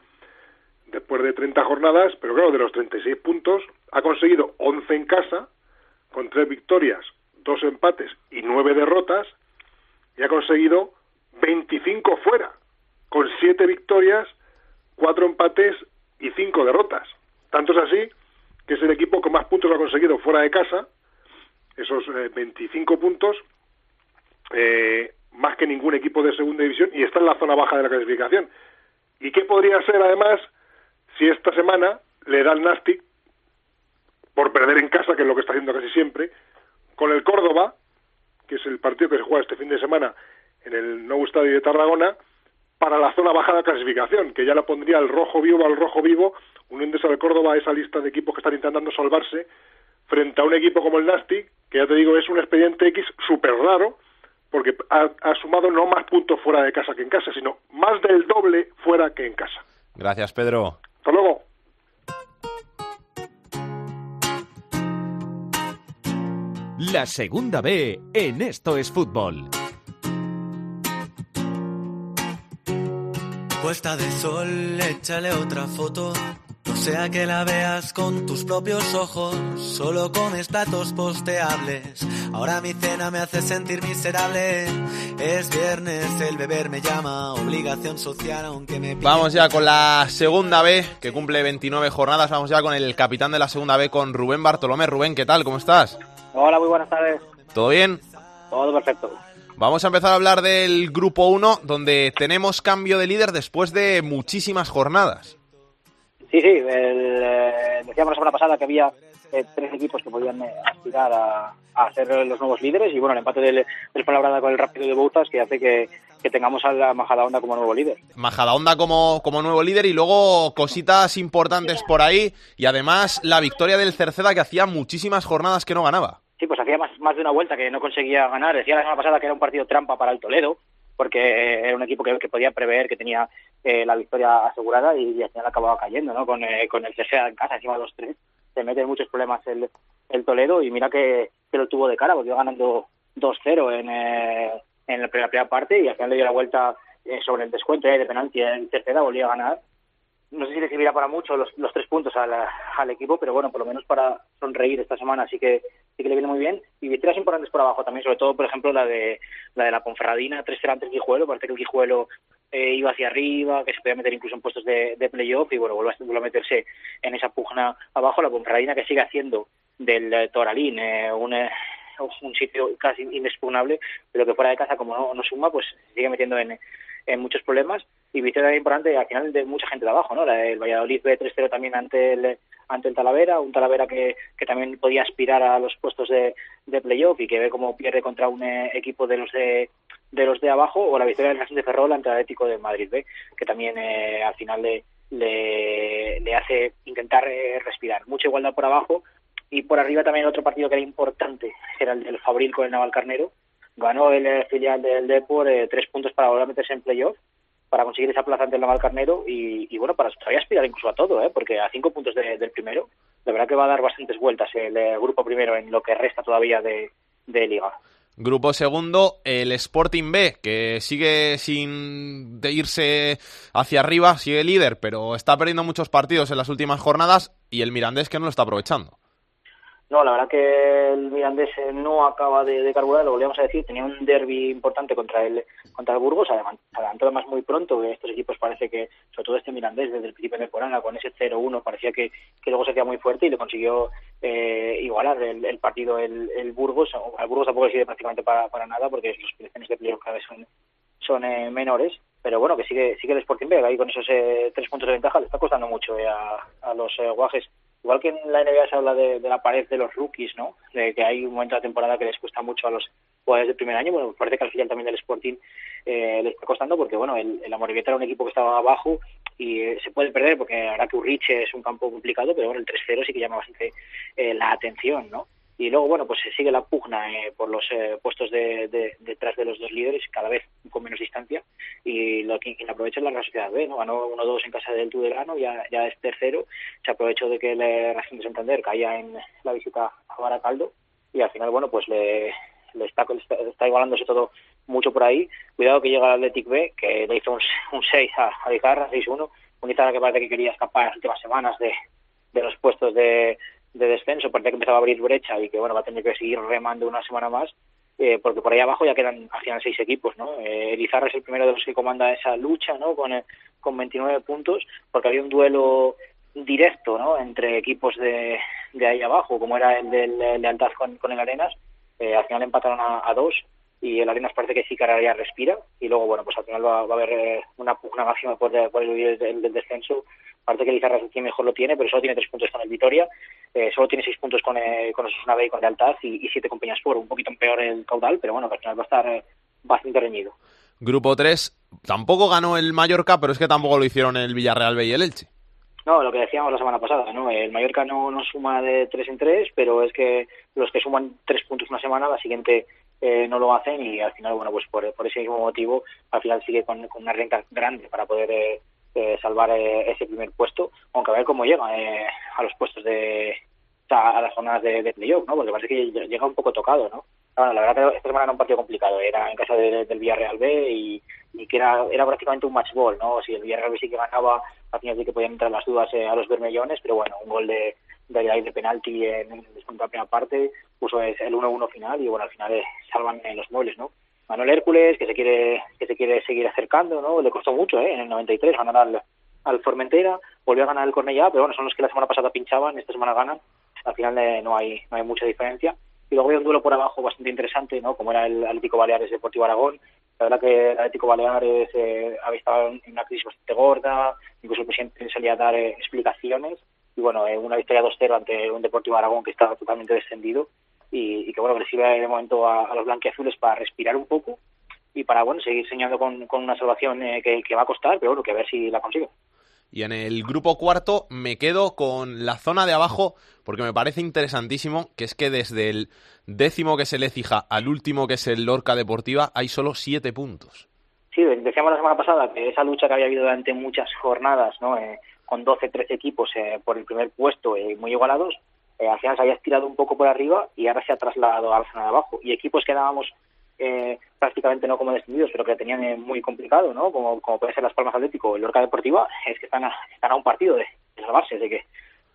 después de 30 jornadas, pero claro, de los 36 puntos ha conseguido 11 en casa, con 3 victorias, 2 empates y 9 derrotas, y ha conseguido 25 fuera, con 7 victorias, 4 empates y 5 derrotas. Tanto es así que es el equipo que más puntos ha conseguido fuera de casa, esos 25 eh, puntos, eh, más que ningún equipo de segunda división, y está en la zona baja de la clasificación. ¿Y qué podría ser además si esta semana le da el Nastic por perder en casa, que es lo que está haciendo casi siempre, con el Córdoba, que es el partido que se juega este fin de semana en el nuevo estadio de Tarragona, para la zona baja de clasificación, que ya la pondría el rojo vivo al rojo vivo, uniéndose al Córdoba a esa lista de equipos que están intentando salvarse, frente a un equipo como el Nasti, que ya te digo es un expediente X súper raro, porque ha, ha sumado no más puntos fuera de casa que en casa, sino más del doble fuera que en casa. Gracias, Pedro. Hasta luego. La segunda B en Esto es Fútbol. Puesta de sol, échale otra foto. No sea que la veas con tus propios ojos. Solo comes platos posteables. Ahora mi cena me hace sentir miserable. Es viernes, el beber me llama. Obligación social, aunque me. Vamos ya con la segunda B, que cumple 29 jornadas. Vamos ya con el capitán de la segunda B, con Rubén Bartolomé. Rubén, ¿qué tal? ¿Cómo estás? Hola, muy buenas tardes. ¿Todo bien? Todo perfecto. Vamos a empezar a hablar del grupo 1, donde tenemos cambio de líder después de muchísimas jornadas. Sí, sí, el, eh, decíamos la semana pasada que había eh, tres equipos que podían eh, aspirar a, a, ser los nuevos líderes y bueno, el empate del, del Fuenlabrada con el Rápido de Bouzas que hace que, que tengamos a la Majadahonda como nuevo líder. Majadahonda como, como nuevo líder y luego cositas importantes por ahí y además la victoria del Cerceda que hacía muchísimas jornadas que no ganaba. Sí, pues hacía más, más de una vuelta que no conseguía ganar. Decía la semana pasada que era un partido trampa para el Toledo, porque era un equipo que, que podía prever que tenía eh, la victoria asegurada y, al final acababa cayendo, ¿no? Con, eh, con el CSA en casa, encima los tres. Se mete en muchos problemas el, el Toledo y mira que, que lo tuvo de cara, porque iba ganando 2-0 en, eh, en la primera, primera parte y al final le dio la vuelta eh, sobre el descuento eh, de penalti en tercera, volvió a ganar no sé si le servirá para mucho los, los tres puntos al, al, equipo, pero bueno, por lo menos para sonreír esta semana sí que sí que le viene muy bien. Y victorias importantes por abajo también, sobre todo, por ejemplo, la de la de la Ponferradina, 3-0 ante el Guijuelo, parece que el Guijuelo eh, iba hacia arriba, que se podía meter incluso en puestos de, de playoff y bueno, vuelve a, a, meterse en esa pugna abajo. La Ponferradina que sigue haciendo del eh, Toralín eh, un, un sitio casi inexpugnable, pero que fuera de casa, como no, no suma, pues sigue metiendo en, en muchos problemas y victoria importante al final de mucha gente de abajo, ¿no? El Valladolid B3-0 también ante el ante el Talavera, un Talavera que, que también podía aspirar a los puestos de, de playoff y que ve cómo pierde contra un eh, equipo de los de de los de abajo o la victoria del Racing de Ferrol ante el Atlético de Madrid B, que también eh, al final le, le, hace intentar eh, respirar. Mucha igualdad por abajo y por arriba también otro partido que era importante, era el del Fabril con el Navalcarnero. Ganó el filial del Depor eh, tres puntos para volver a meterse en playoff para conseguir esa plaza ante el Navalcarnero y, y bueno, para todavía aspirar incluso a todo, ¿eh? porque a cinco puntos de, del primero, la verdad que va a dar bastantes vueltas el, el grupo primero en lo que resta todavía de, de liga. Grupo segundo, el Sporting B, que sigue sin de irse hacia arriba, sigue líder, pero está perdiendo muchos partidos en las últimas jornadas y el Mirandés que no lo está aprovechando. No, la verdad que el Mirandés no acaba de, de carburar, lo volvíamos a decir, tenía un derby importante contra el contra el Burgos, además, adelantó además muy pronto, estos equipos parece que, sobre todo este Mirandés, desde el principio de temporada, con ese 0-1, parecía que, que luego se hacía muy fuerte y le consiguió eh, igualar el, el partido el, Burgos, al Burgos tampoco sirve prácticamente para, nada, porque las posiciones de playoff cada vez son, son eh, menores, pero bueno, que sigue sigue el Sporting B, ahí con esos eh, tres puntos de ventaja. Le está costando mucho eh, a, a los eh, guajes igual que en la NBA se habla de, de, la pared de los rookies, ¿no? De que hay un momento de la temporada que les cuesta mucho a los jugadores del primer año. Bueno, parece que al final también del Sporting eh, les está costando porque, bueno, el, el Amorebieta era un equipo que estaba abajo y eh, se puede perder porque ahora que Urriche es un campo complicado, pero bueno, el 3-0 sí que llama bastante eh, la atención, ¿no? Y luego bueno pues se sigue la pugna eh, por los eh, puestos de, de, detrás de los dos líderes cada vez con menos distancia y lo que quien aprovecha es la Real Sociedad B no ganó 1-2 en casa del Tudelano ya ya es tercero se aprovechó de que el Racing de Santander caía en la visita a Baracaldo y al final bueno pues le, le está, está, está igualándose todo mucho por ahí. Cuidado que llega el Athletic B que le hizo un, un 6 a, a Izarra 6-1 un que parece que quería escapar en las últimas semanas de, de los puestos de de descenso, parece que empezaba a abrir brecha y que bueno va a tener que seguir remando una semana más, eh, porque por ahí abajo ya quedan al seis equipos, ¿no? Eh, es el primero de los que comanda esa lucha, ¿no? Con, eh, con 29 puntos, porque había un duelo directo, ¿no? Entre equipos de, de ahí abajo, como era el del de Altaz con, con el Arenas, eh, al final empataron a dos y el Arenas parece que sí que ahora ya respira y luego bueno pues al final va, va a haber eh, una pugna máxima por, por el del, del descenso parece que Lizarra quien mejor lo tiene pero solo tiene tres puntos con el Vitoria eh, solo tiene seis puntos con, eh, con Osasuna B y con Lealtad y, y siete con Peñaspor un poquito peor el caudal pero bueno al final va a estar eh, bastante reñido Grupo 3, tampoco ganó el Mallorca, pero es que tampoco lo hicieron el Villarreal B y el Elche. No, lo que decíamos la semana pasada, ¿no? El Mallorca no, no suma de tres en tres, pero es que los que suman tres puntos una semana, la siguiente eh, no lo hacen y al final, bueno, pues por, por ese mismo motivo, al final sigue con, una renta grande para poder eh, eh, salvar eh, ese primer puesto, aunque a ver cómo llega eh, a los puestos de, a las zonas de, de playoff, ¿no? Porque parece que llega un poco tocado, ¿no? Bueno, la verdad que esta semana era un partido complicado, era en casa de- del Villarreal B y, que era, era prácticamente un match ball, ¿no? Si el Villarreal B sí que ganaba, al final sí que podían entrar las dudas eh, a los bermellones, pero bueno, un gol de, de, de penalti en de la primera parte puso el 1-1 final y bueno, al final eh, salvan en los muebles, ¿no? Manuel Hércules, que se quiere que se quiere seguir acercando, ¿no? Le costó mucho, ¿eh? En el 93 ganar al, al Formentera, volvió a ganar el Cornellá, pero bueno, son los que la semana pasada pinchaban, esta semana ganan. Al final eh, no hay no hay mucha diferencia. Y luego había un duelo por abajo bastante interesante, ¿no? Como era el Atlético Baleares Deportivo Aragón. La verdad que el Atlético Baleares eh, había estado en una crisis bastante gorda, incluso el presidente salía a dar eh, explicaciones. Y bueno, una victoria 2-0 ante un Deportivo Aragón que estaba totalmente descendido y, y que bueno, que le sirve de momento a, a los blanquiazules para respirar un poco y para bueno seguir soñando con, con una salvación eh, que, que va a costar, pero bueno, que a ver si la consigue. Y en el grupo cuarto me quedo con la zona de abajo porque me parece interesantísimo que es que desde el décimo que es el Écija al último que es el Lorca Deportiva hay solo siete puntos. Sí, decíamos la semana pasada que esa lucha que había habido durante muchas jornadas, ¿no? Eh, con 12, 13 equipos eh, por el primer puesto eh, muy igualados, eh, al se había estirado un poco por arriba y ahora se ha trasladado a la zona de abajo. Y equipos que dábamos eh, prácticamente no como descendidos, pero que tenían eh, muy complicado, ¿no? Como, como puede ser Las Palmas Atlético o Lorca Deportiva, es que están a, están a un partido de, salvarse, de que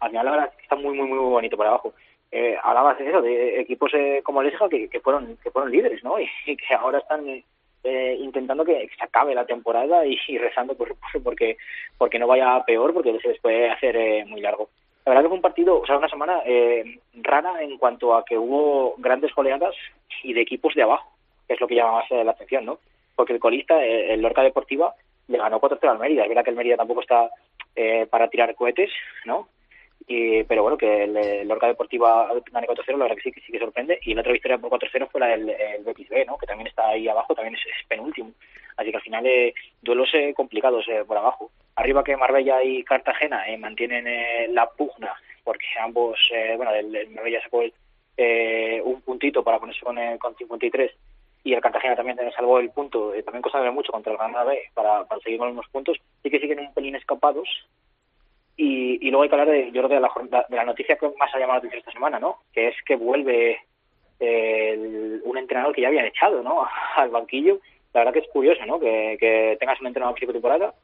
al final la verdad está muy, muy, muy bonito por abajo. Eh, hablabas de eso, de equipos eh, como el Écija que, que fueron que fueron líderes, ¿no? [LAUGHS] Y, que ahora están eh, intentando que se acabe la temporada y, rezando por, [LAUGHS] por- porque porque no vaya peor, porque se les puede hacer eh, muy largo. La verdad que fue un partido, o sea, una semana eh, rara en cuanto a que hubo grandes goleadas y de equipos de abajo, que es lo que llama más la atención, ¿no? Porque el colista, eh, el Lorca Deportiva, le ganó 4-0 al Mérida. Es verdad que el Mérida tampoco está eh, para tirar cohetes, ¿no? Y, pero bueno, que el, el Lorca Deportiva gane 4-0, la verdad que sí, que sí que sorprende. Y la otra victoria por 4-0 fue la del el Betis ¿no? Que también está ahí abajo, también es, penúltimo. Así que al final, eh, duelos eh, complicados eh, por abajo. Arriba que Marbella y Cartagena eh, mantienen eh, la pugna, porque ambos, bueno, el, el Marbella sacó el, un puntito para ponerse con, con 53 y el Cartagena también salvó el punto, también costándole mucho contra el Granada B para, para seguir con los mismos puntos, sí que siguen un pelín escapados. Y, y luego hay que hablar de, yo creo de la, de la noticia que más ha llamado la atención esta semana, ¿no? Que es que vuelve eh, el- un entrenador que ya habían echado, ¿no? [LAUGHS] Al banquillo. La verdad que es curioso, ¿no? Que, tengas un entrenador de temporada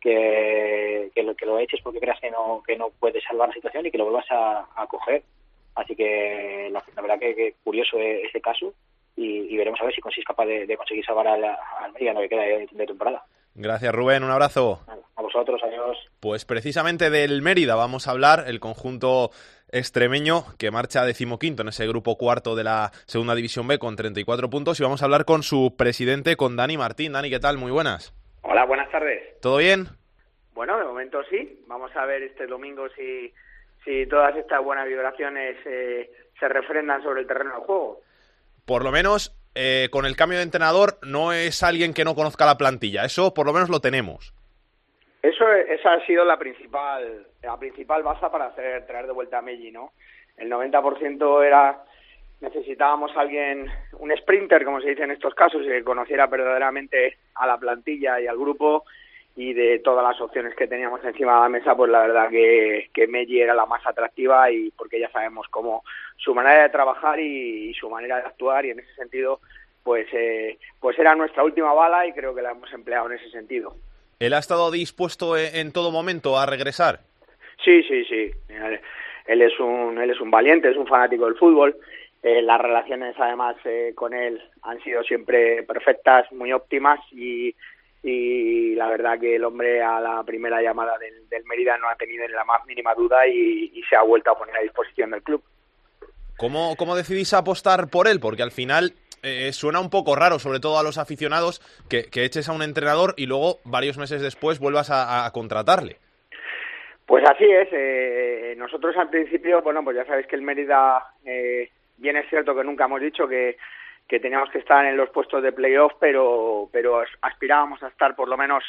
que, que, lo, que lo eches porque creas que no, que no puedes salvar la situación y que lo vuelvas a, coger. Así que la, verdad que, curioso es ese caso y, veremos a ver si consigues capaz de, conseguir salvar al, al Mérida en lo que queda de, de temporada. Gracias Rubén, un abrazo. A vosotros, adiós. Pues precisamente del Mérida vamos a hablar, el conjunto extremeño que marcha decimoquinto en ese grupo cuarto de la segunda división B con 34 puntos y vamos a hablar con su presidente, con Dani Martín. Dani, ¿qué tal? Muy buenas. Hola, buenas tardes. ¿Todo bien? Bueno, de momento sí. Vamos a ver este domingo si, si todas estas buenas vibraciones eh, se refrendan sobre el terreno del juego. Por lo menos eh, con el cambio de entrenador no es alguien que no conozca la plantilla, eso por lo menos lo tenemos. Eso, esa ha sido la principal, la principal base para hacer traer de vuelta a Melli, ¿no? El 90% era necesitábamos alguien, un sprinter, como se dice en estos casos, que conociera verdaderamente a la plantilla y al grupo y de todas las opciones que teníamos encima de la mesa, pues la verdad que, que Melli era la más atractiva y porque ya sabemos cómo su manera de trabajar y, y su manera de actuar y en ese sentido pues eh, pues era nuestra última bala y creo que la hemos empleado en ese sentido. ¿Él ha estado dispuesto e- en todo momento a regresar? Sí, sí, sí. Él, él es un él es un valiente, es un fanático del fútbol. Eh, las relaciones además eh, con él han sido siempre perfectas, muy óptimas y, y la verdad que el hombre a la primera llamada del, del Mérida no ha tenido ni la más mínima duda y, y se ha vuelto a poner a disposición del club. ¿Cómo, cómo decidís apostar por él? Porque al final eh, suena un poco raro, sobre todo a los aficionados, que, que eches a un entrenador y luego varios meses después vuelvas a, a contratarle. Pues así es. Eh, nosotros al principio, bueno, pues ya sabéis que el Mérida, eh, bien es cierto que nunca hemos dicho que, que teníamos que estar en los puestos de playoff, pero, pero aspirábamos a estar por lo menos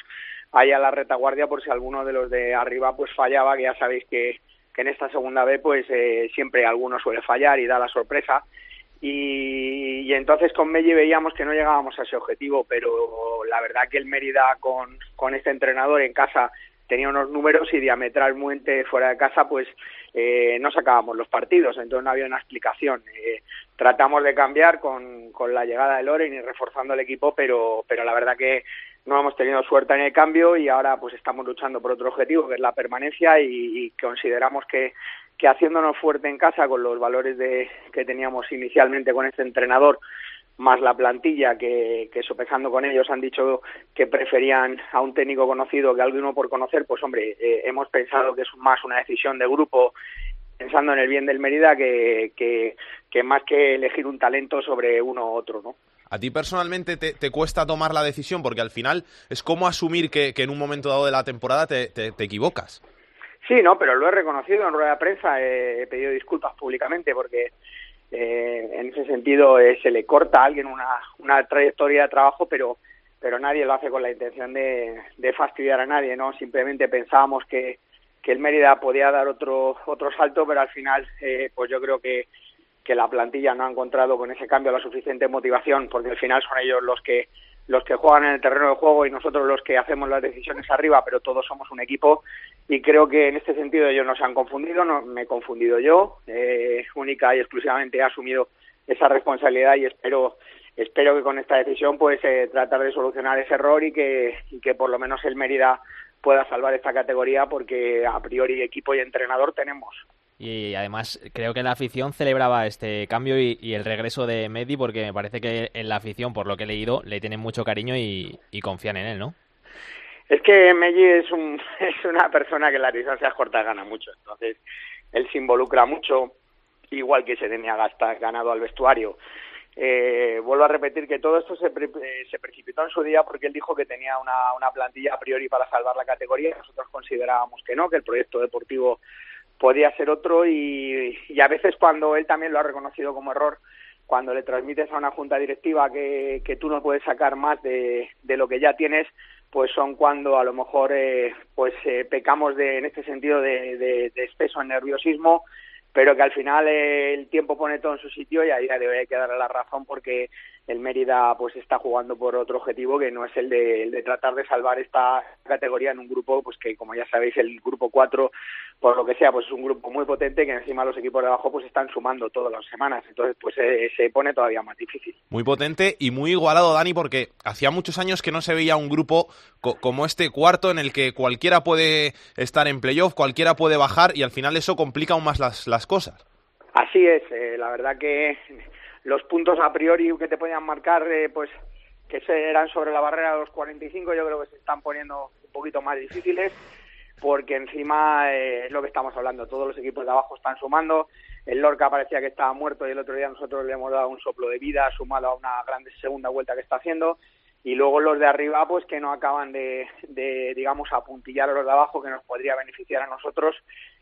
ahí a la retaguardia por si alguno de los de arriba pues fallaba, que ya sabéis que, en esta segunda B pues eh, siempre alguno suele fallar y da la sorpresa. Y, y, entonces con Melli veíamos que no llegábamos a ese objetivo, pero la verdad que el Mérida con, con este entrenador en casa tenía unos números y diametralmente fuera de casa pues eh, no sacábamos los partidos, entonces no había una explicación. Eh, tratamos de cambiar con, con la llegada de Loren y reforzando el equipo, pero, pero la verdad que no hemos tenido suerte en el cambio y ahora pues estamos luchando por otro objetivo que es la permanencia y, y consideramos que, que haciéndonos fuerte en casa con los valores de, que teníamos inicialmente con este entrenador más la plantilla que, que sopesando con ellos han dicho que preferían a un técnico conocido que a alguno por conocer, pues hombre, eh, hemos pensado que es más una decisión de grupo pensando en el bien del Mérida que, que, que más que elegir un talento sobre uno u otro, ¿no? ¿A ti personalmente te, te, cuesta tomar la decisión? Porque al final es como asumir que, que en un momento dado de la temporada te, te, te, equivocas. Sí, no, pero lo he reconocido en rueda de prensa, he pedido disculpas públicamente porque eh, en ese sentido eh, se le corta a alguien una, una trayectoria de trabajo, pero pero nadie lo hace con la intención de, fastidiar a nadie, ¿no? Simplemente pensábamos que, que el Mérida podía dar otro otro salto, pero al final, eh, pues yo creo que, que la plantilla no ha encontrado con ese cambio la suficiente motivación, porque al final son ellos los que los que juegan en el terreno de juego y nosotros los que hacemos las decisiones arriba, pero todos somos un equipo y creo que en este sentido ellos no se han confundido, no me he confundido yo, eh, única y exclusivamente he asumido esa responsabilidad y espero espero que con esta decisión pues eh, tratar de solucionar ese error y que, y que por lo menos el Mérida pueda salvar esta categoría porque a priori equipo y entrenador tenemos. Y además creo que la afición celebraba este cambio y, el regreso de Medi porque me parece que en la afición, por lo que he leído, le tienen mucho cariño y, confían en él, ¿no? Es que Medi es, un, [LAUGHS] es una persona que las distancias cortas gana mucho, entonces él se involucra mucho, igual que se tenía ganado al vestuario. Eh, vuelvo a repetir que todo esto se, pre se precipitó en su día porque él dijo que tenía una, una plantilla a priori para salvar la categoría. Nosotros considerábamos que no, que el proyecto deportivo podía ser otro y, a veces cuando él también lo ha reconocido como error, cuando le transmites a una junta directiva que, que tú no puedes sacar más de, de lo que ya tienes, pues son cuando a lo mejor eh, pues eh, pecamos de, en este sentido de, de, de en nerviosismo pero que al final eh, el tiempo pone todo en su sitio y a día de hoy hay que la razón porque el Mérida pues está jugando por otro objetivo que no es el de, el de tratar de salvar esta categoría en un grupo pues que como ya sabéis el grupo 4 por lo que sea pues es un grupo muy potente que encima los equipos de abajo pues están sumando todas las semanas. Entonces pues eh, se pone todavía más difícil. Muy potente y muy igualado Dani porque hacía muchos años que no se veía un grupo co como este cuarto en el que cualquiera puede estar en playoff cualquiera puede bajar y al final eso complica aún más las, las cosas. Así es eh, la verdad que los puntos a priori que te podían marcar, eh, pues que eran sobre la barrera de los 45, yo creo que se están poniendo un poquito más difíciles, porque encima eh, es lo que estamos hablando, todos los equipos de abajo están sumando, el Lorca parecía que estaba muerto y el otro día nosotros le hemos dado un soplo de vida, sumado a una grande segunda vuelta que está haciendo, y luego los de arriba pues que no acaban de, de digamos apuntillar a los de abajo que nos podría beneficiar a nosotros.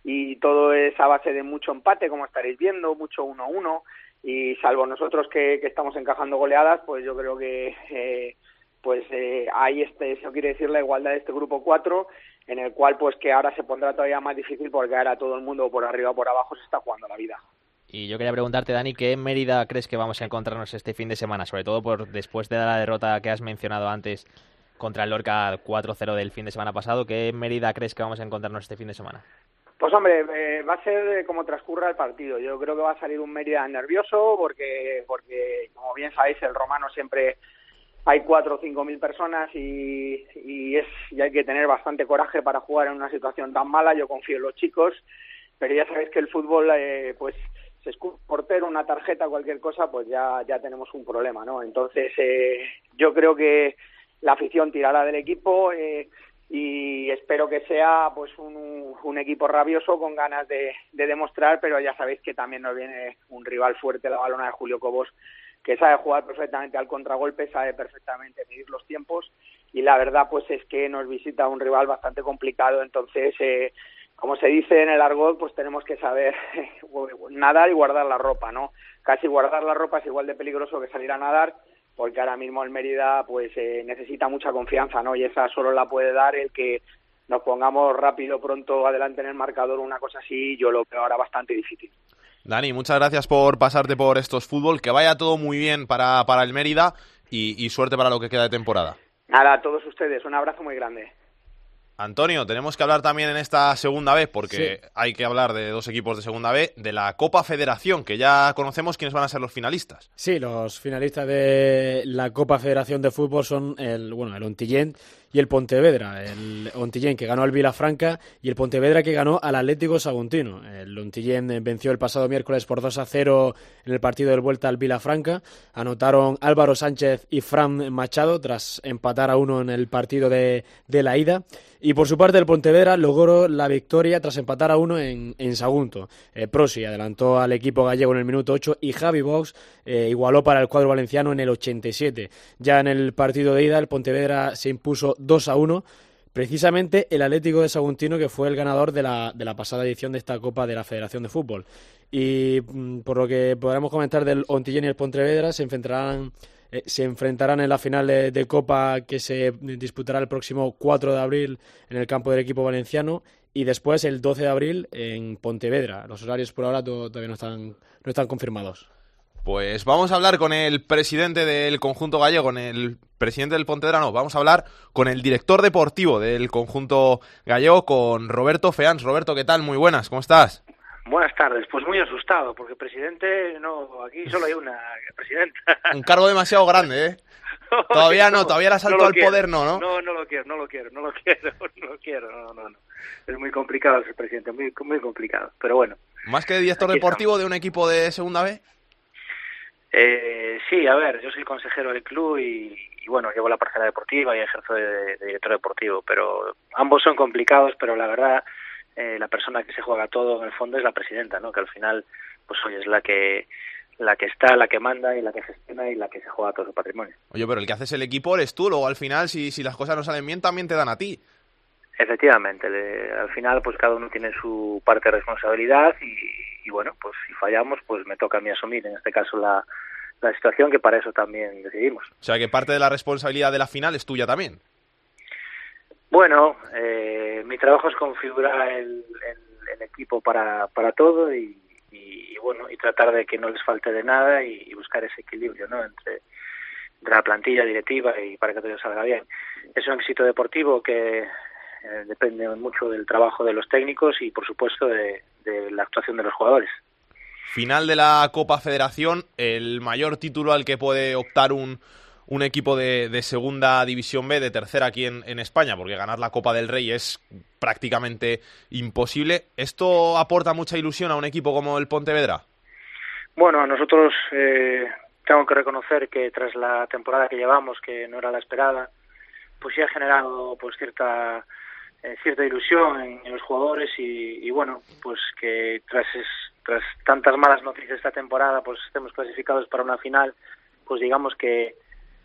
Y todo es a base de mucho empate como estaréis viendo mucho 1-1 y salvo nosotros que, que, estamos encajando goleadas, pues yo creo que eh, pues eh, ahí este, eso quiere decir la igualdad de este grupo 4, en el cual pues que ahora se pondrá todavía más difícil porque ahora todo el mundo por arriba o por abajo se está jugando la vida. Y yo quería preguntarte, Dani, ¿qué Mérida crees que vamos a encontrarnos este fin de semana? Sobre todo por después de la derrota que has mencionado antes contra el Lorca 4-0 del fin de semana pasado, ¿qué Mérida crees que vamos a encontrarnos este fin de semana? Pues hombre, eh, va a ser como transcurra el partido. Yo creo que va a salir un Mérida nervioso porque, porque como bien sabéis, el romano siempre hay cuatro o cinco mil personas y, y, es, y hay que tener bastante coraje para jugar en una situación tan mala. Yo confío en los chicos, pero ya sabéis que el fútbol, eh, pues, se escucha portero, una tarjeta, cualquier cosa, pues ya, ya tenemos un problema, ¿no? Entonces, eh, yo creo que la afición tirará del equipo. Eh, y espero que sea pues un, equipo rabioso con ganas de, de, demostrar, pero ya sabéis que también nos viene un rival fuerte, la balona de Julio Cobos, que sabe jugar perfectamente al contragolpe, sabe perfectamente medir los tiempos y la verdad pues es que nos visita un rival bastante complicado, entonces eh, como se dice en el argot, pues tenemos que saber [LAUGHS] nadar y guardar la ropa, ¿no? Casi guardar la ropa es igual de peligroso que salir a nadar, porque ahora mismo el Mérida pues eh, necesita mucha confianza, ¿no? Y esa solo la puede dar el que nos pongamos rápido, pronto adelante en el marcador, una cosa así, yo lo veo ahora bastante difícil. Dani, muchas gracias por pasarte por estos fútbol, que vaya todo muy bien para, para el Mérida y, y suerte para lo que queda de temporada. Nada, a todos ustedes, un abrazo muy grande. Antonio, tenemos que hablar también en esta segunda vez, porque hay que hablar de dos equipos de segunda B, de la Copa Federación, que ya conocemos quiénes van a ser los finalistas. Sí, los finalistas de la Copa Federación de Fútbol son el, bueno, el Ontillén y el Pontevedra. El Ontillén que ganó al Vilafranca y el Pontevedra que ganó al Atlético Saguntino. El Ontillén venció el pasado miércoles por 2 a 0 en el partido del vuelta al Vilafranca. Anotaron Álvaro Sánchez y Fran Machado tras empatar a uno en el partido de, de la ida. Y por su parte el Pontevedra logró la victoria tras empatar a uno en, en Sagunto. Eh, Prosi adelantó al equipo gallego en el minuto 8 y Javi Box eh, igualó para el cuadro valenciano en el 87. Ya en el partido de ida el Pontevedra se impuso 2 a 1 precisamente el Atlético de Saguntino, que fue el ganador de la, de la pasada edición de esta Copa de la Federación de Fútbol. Y mm, por lo que podremos comentar del Ontillén y el Pontevedra, se enfrentarán, eh, se enfrentarán en la final de, Copa que se disputará el próximo 4 de abril en el campo del equipo valenciano y después el 12 de abril en Pontevedra. Los horarios por ahora todavía no están, no están confirmados. Pues vamos a hablar con el presidente del conjunto gallego, con el presidente del Pontevedra, no, vamos a hablar con el director deportivo del conjunto gallego, con Roberto Feans. Roberto, ¿qué tal? Muy buenas, ¿cómo estás? Buenas tardes, pues muy asustado, porque presidente, no, aquí solo hay una presidenta. Un cargo demasiado grande, ¿eh? [LAUGHS] todavía no, todavía el asalto no al quiero. poder no, ¿no? No, no lo quiero, no lo quiero, no lo quiero, [LAUGHS] no lo quiero, no, no, no. Es muy complicado ser presidente, muy, muy complicado, pero bueno. ¿Más que director deportivo de un equipo de segunda B? Eh, sí, a ver, yo soy consejero del club y, y bueno, llevo la parcela deportiva y ejerzo de, de, director deportivo, pero ambos son complicados, pero la verdad, eh, la persona que se juega todo en el fondo es la presidenta, ¿no? Que al final, pues hoy es la que la que está, la que manda y la que gestiona y la que se juega todo su patrimonio. Oye, pero el que haces el equipo eres tú, luego al final, si, si las cosas no salen bien, también te dan a ti. Efectivamente, le, al final pues cada uno tiene su parte de responsabilidad y, y, bueno, pues si fallamos pues me toca a mí asumir en este caso la, la situación que para eso también decidimos. O sea que parte de la responsabilidad de la final es tuya también. Bueno, eh, mi trabajo es configurar el, el, el equipo para, para todo y, y, y, bueno y tratar de que no les falte de nada y, y buscar ese equilibrio no entre, entre la plantilla directiva y para que todo salga bien. Es un éxito deportivo que eh, depende mucho del trabajo de los técnicos y por supuesto de, de la actuación de los jugadores. Final de la Copa Federación, el mayor título al que puede optar un, un equipo de, de, segunda división B, de tercera aquí en, en, España, porque ganar la Copa del Rey es prácticamente imposible. ¿Esto aporta mucha ilusión a un equipo como el Pontevedra? Bueno, a nosotros eh, tengo que reconocer que tras la temporada que llevamos, que no era la esperada, pues sí ha generado pues cierta eh, cierta ilusión en, en los jugadores y, y, bueno, pues que tras tras tantas malas noticias esta temporada, pues estemos clasificados para una final, pues digamos que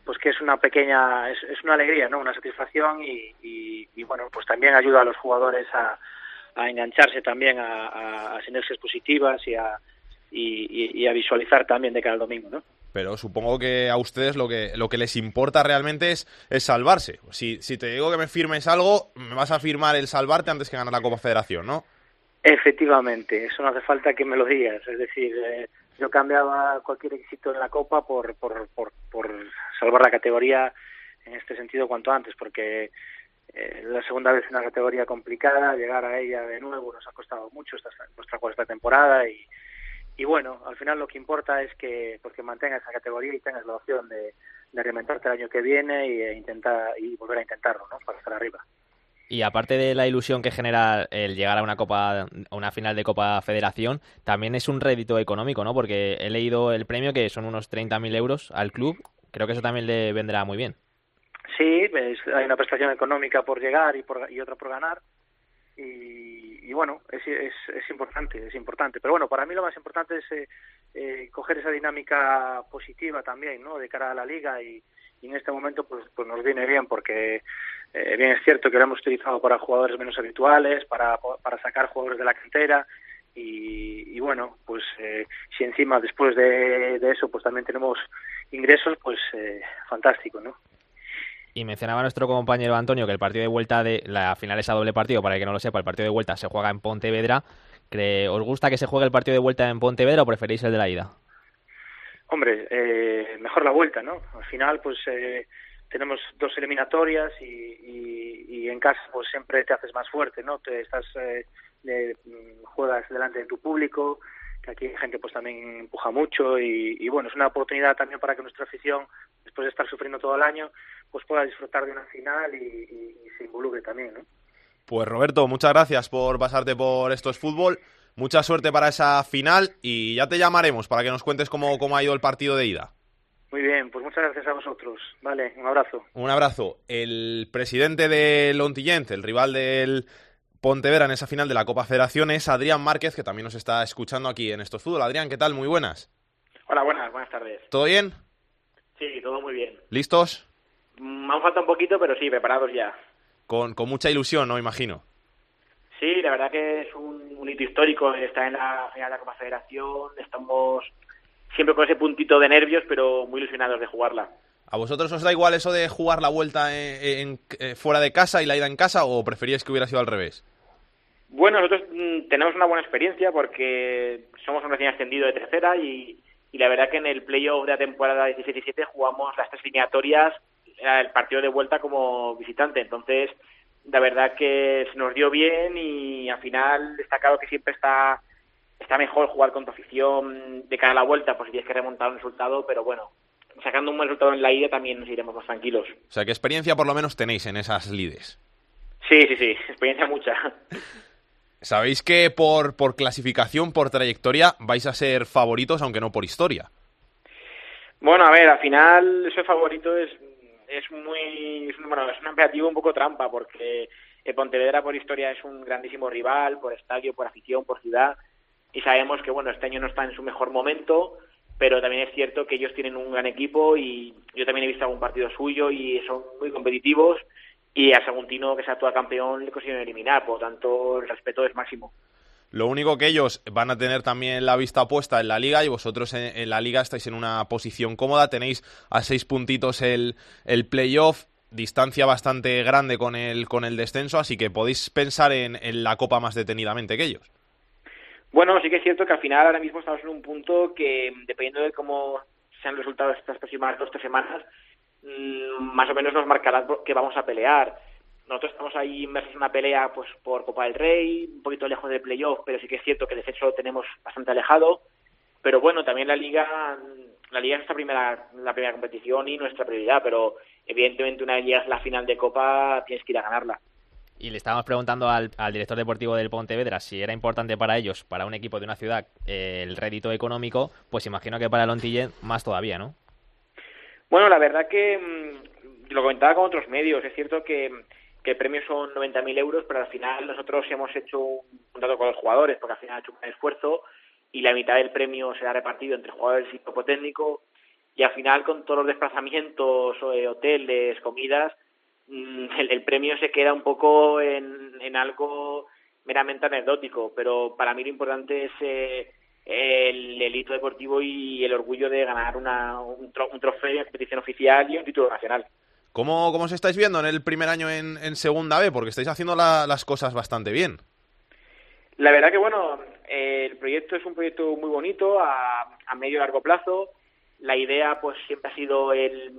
pues que es una pequeña, es, es una alegría, ¿no? Una satisfacción y, y, bueno, pues también ayuda a los jugadores a, a engancharse también a, a, a sinergias positivas y a, y, y, a visualizar también de cara al domingo, ¿no? Pero supongo que a ustedes lo que, lo que les importa realmente es, es salvarse. Si, si te digo que me firmes algo, me vas a firmar el salvarte antes que ganar la Copa Federación, ¿no? Efectivamente, eso no hace falta que me lo digas. Es decir, eh, yo cambiaba cualquier éxito en la Copa por, por, por, salvar la categoría en este sentido cuanto antes, porque eh, la segunda vez es una categoría complicada, llegar a ella de nuevo nos ha costado mucho, esta es nuestra cuarta temporada y, y bueno, al final lo que importa es que porque mantengas esa categoría y tengas la opción de, de reinventarte el año que viene y e intentar y volver a intentarlo, ¿no? Para estar arriba. Y aparte de la ilusión que genera el llegar a una copa, a una final de Copa Federación, también es un rédito económico, ¿no? Porque he leído el premio que son unos 30.000 euros al club. Creo que eso también le vendrá muy bien. Sí, hay una prestación económica por llegar y, por, y otra por ganar. Y, y bueno, es, es, es, importante, es importante. Pero bueno, para mí lo más importante es eh, eh, coger esa dinámica positiva también, ¿no? De cara a la liga y, y en este momento pues, pues nos viene bien porque eh, bien es cierto que lo hemos utilizado para jugadores menos habituales, para, para sacar jugadores de la cantera y, bueno, pues eh, si encima después de, eso pues también tenemos ingresos, pues eh, fantástico, ¿no? Y mencionaba nuestro compañero Antonio que el partido de vuelta de la final es a doble partido, para el que no lo sepa, el partido de vuelta se juega en Pontevedra. ¿Os gusta que se juegue el partido de vuelta en Pontevedra o preferís el de la ida? Hombre, eh, mejor la vuelta, ¿no? Al final, pues eh, tenemos dos eliminatorias y, en casa, pues siempre te haces más fuerte, ¿no? Te estás, eh, juegas delante de tu público, que aquí hay gente pues también empuja mucho y, bueno, es una oportunidad también para que nuestra afición, después de estar sufriendo todo el año, pues pueda disfrutar de una final y, se involucre también, ¿no? Pues Roberto, muchas gracias por pasarte por Esto es Fútbol. Mucha suerte para esa final y ya te llamaremos para que nos cuentes cómo, cómo ha ido el partido de ida. Muy bien, pues muchas gracias a vosotros. Vale, un abrazo. Un abrazo. El presidente del Ontillent, el rival del Pontevedra en esa final de la Copa Federación, es Adrián Márquez, que también nos está escuchando aquí en Estos Fútbol. Adrián, ¿qué tal? Muy buenas. Hola, buenas, buenas tardes. ¿Todo bien? Sí, todo muy bien. ¿Listos? Me han falta un poquito, pero sí, preparados ya. Con, con mucha ilusión, ¿no? Imagino. Sí, la verdad que es un, hito histórico estar en la final de la Copa Federación. Estamos siempre con ese puntito de nervios, pero muy ilusionados de jugarla. ¿A vosotros os da igual eso de jugar la vuelta en, eh, fuera de casa y la ida en casa o preferíais que hubiera sido al revés? Bueno, nosotros mm, tenemos una buena experiencia porque somos un recién ascendido de tercera y, y la verdad que en el playoff de la temporada 17-17 jugamos las tres eliminatorias, el partido de vuelta como visitante. Entonces, la verdad que se nos dio bien y al final destacado que siempre está está mejor jugar con tu afición de cara a la vuelta, pues si tienes que remontar un resultado, pero bueno, sacando un buen resultado en la ida también nos iremos más tranquilos. O sea, ¿qué experiencia por lo menos tenéis en esas lides? Sí, sí, sí, [LAUGHS] experiencia mucha. Sabéis que por, por clasificación, por trayectoria, vais a ser favoritos, aunque no por historia. Bueno, a ver, al final ese favorito es es muy, es, bueno, es un imperativo un poco trampa porque el Pontevedra por historia es un grandísimo rival, por estadio, por afición, por ciudad y sabemos que bueno, este año no está en su mejor momento, pero también es cierto que ellos tienen un gran equipo y yo también he visto algún partido suyo y son muy competitivos y a Saguntino, que sea actual campeón, le consiguieron eliminar, por lo tanto el respeto es máximo. Lo único que ellos van a tener también la vista puesta en la liga y vosotros en, la liga estáis en una posición cómoda, tenéis a seis puntitos el, el playoff, distancia bastante grande con el, con el descenso, así que podéis pensar en, la Copa más detenidamente que ellos. Bueno, sí que es cierto que al final ahora mismo estamos en un punto que, dependiendo de cómo sean los resultados estas próximas dos o tres semanas, mm, más o menos nos marcará que vamos a pelear nosotros estamos ahí inmersos en una pelea pues por Copa del Rey, un poquito lejos del playoff, pero sí que es cierto que el descenso lo tenemos bastante alejado. Pero bueno, también la liga, la liga es nuestra primera, la primera competición y nuestra prioridad, pero evidentemente una vez llegas la final de Copa tienes que ir a ganarla. Y le estábamos preguntando al, director deportivo del Pontevedra si era importante para ellos, para un equipo de una ciudad, eh, el rédito económico, pues imagino que para el más todavía, ¿no? Bueno, la verdad que mm, lo comentaba con otros medios, es cierto que que el premio son 90.000 euros, pero al final nosotros hemos hecho un contrato con los jugadores, porque al final ha hecho un esfuerzo y la mitad del premio será repartido entre jugadores y grupo técnico y al final con todos los desplazamientos, eh, hoteles, comidas, mm, el, premio se queda un poco en, en, algo meramente anecdótico, pero para mí lo importante es eh, el, el, hito deportivo y el orgullo de ganar una, un, un trofeo de competición oficial y un título nacional. ¿Cómo, ¿Cómo os estáis viendo en el primer año en, en Segunda B? Porque estáis haciendo las cosas bastante bien. La verdad que, bueno, el proyecto es un proyecto muy bonito a, a medio y largo plazo. La idea, pues, siempre ha sido el,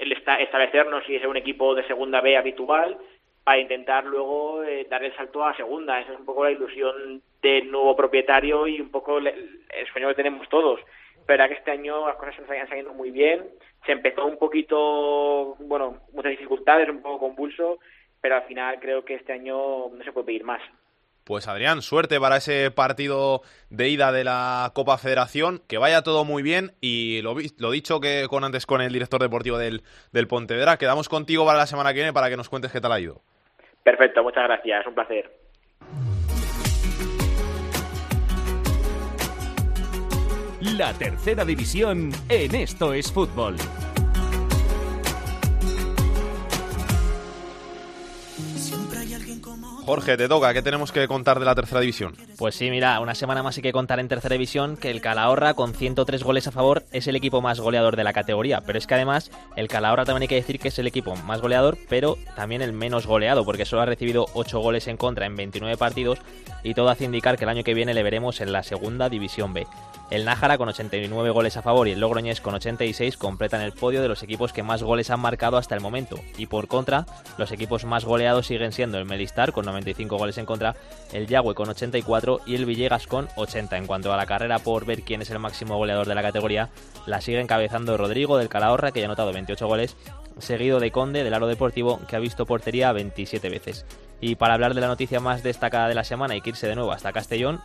el establecernos y ser un equipo de Segunda B habitual para intentar luego eh, dar el salto a Segunda. Esa es un poco la ilusión del nuevo propietario y un poco el, el sueño que tenemos todos. Pero que este año las cosas se están saliendo muy bien se empezó un poquito, bueno, muchas dificultades, un poco convulso, pero al final creo que este año no se puede pedir más. Pues Adrián, suerte para ese partido de ida de la Copa Federación, que vaya todo muy bien y lo, lo dicho que con antes con el director deportivo del, del Pontevedra, quedamos contigo para la semana que viene para que nos cuentes qué tal ha ido. Perfecto, muchas gracias, un placer. La tercera división en Esto es Fútbol. Jorge, te toca, ¿qué tenemos que contar de la tercera división? Pues sí, mira, una semana más hay que contar en tercera división que el Calahorra, con 103 goles a favor, es el equipo más goleador de la categoría. Pero es que además, el Calahorra también hay que decir que es el equipo más goleador, pero también el menos goleado, porque solo ha recibido 8 goles en contra en 29 partidos y todo hace indicar que el año que viene le veremos en la segunda división B. El Nájara con 89 goles a favor y el Logroñés con 86 completan el podio de los equipos que más goles han marcado hasta el momento. Y por contra, los equipos más goleados siguen siendo el Melistar con 95 goles en contra, el Yagüe con 84 y el Villegas con 80. En cuanto a la carrera por ver quién es el máximo goleador de la categoría, la sigue encabezando Rodrigo del Calahorra que ya ha anotado 28 goles, seguido de Conde del Aro Deportivo que ha visto portería 27 veces. Y para hablar de la noticia más destacada de la semana hay que irse de nuevo hasta Castellón,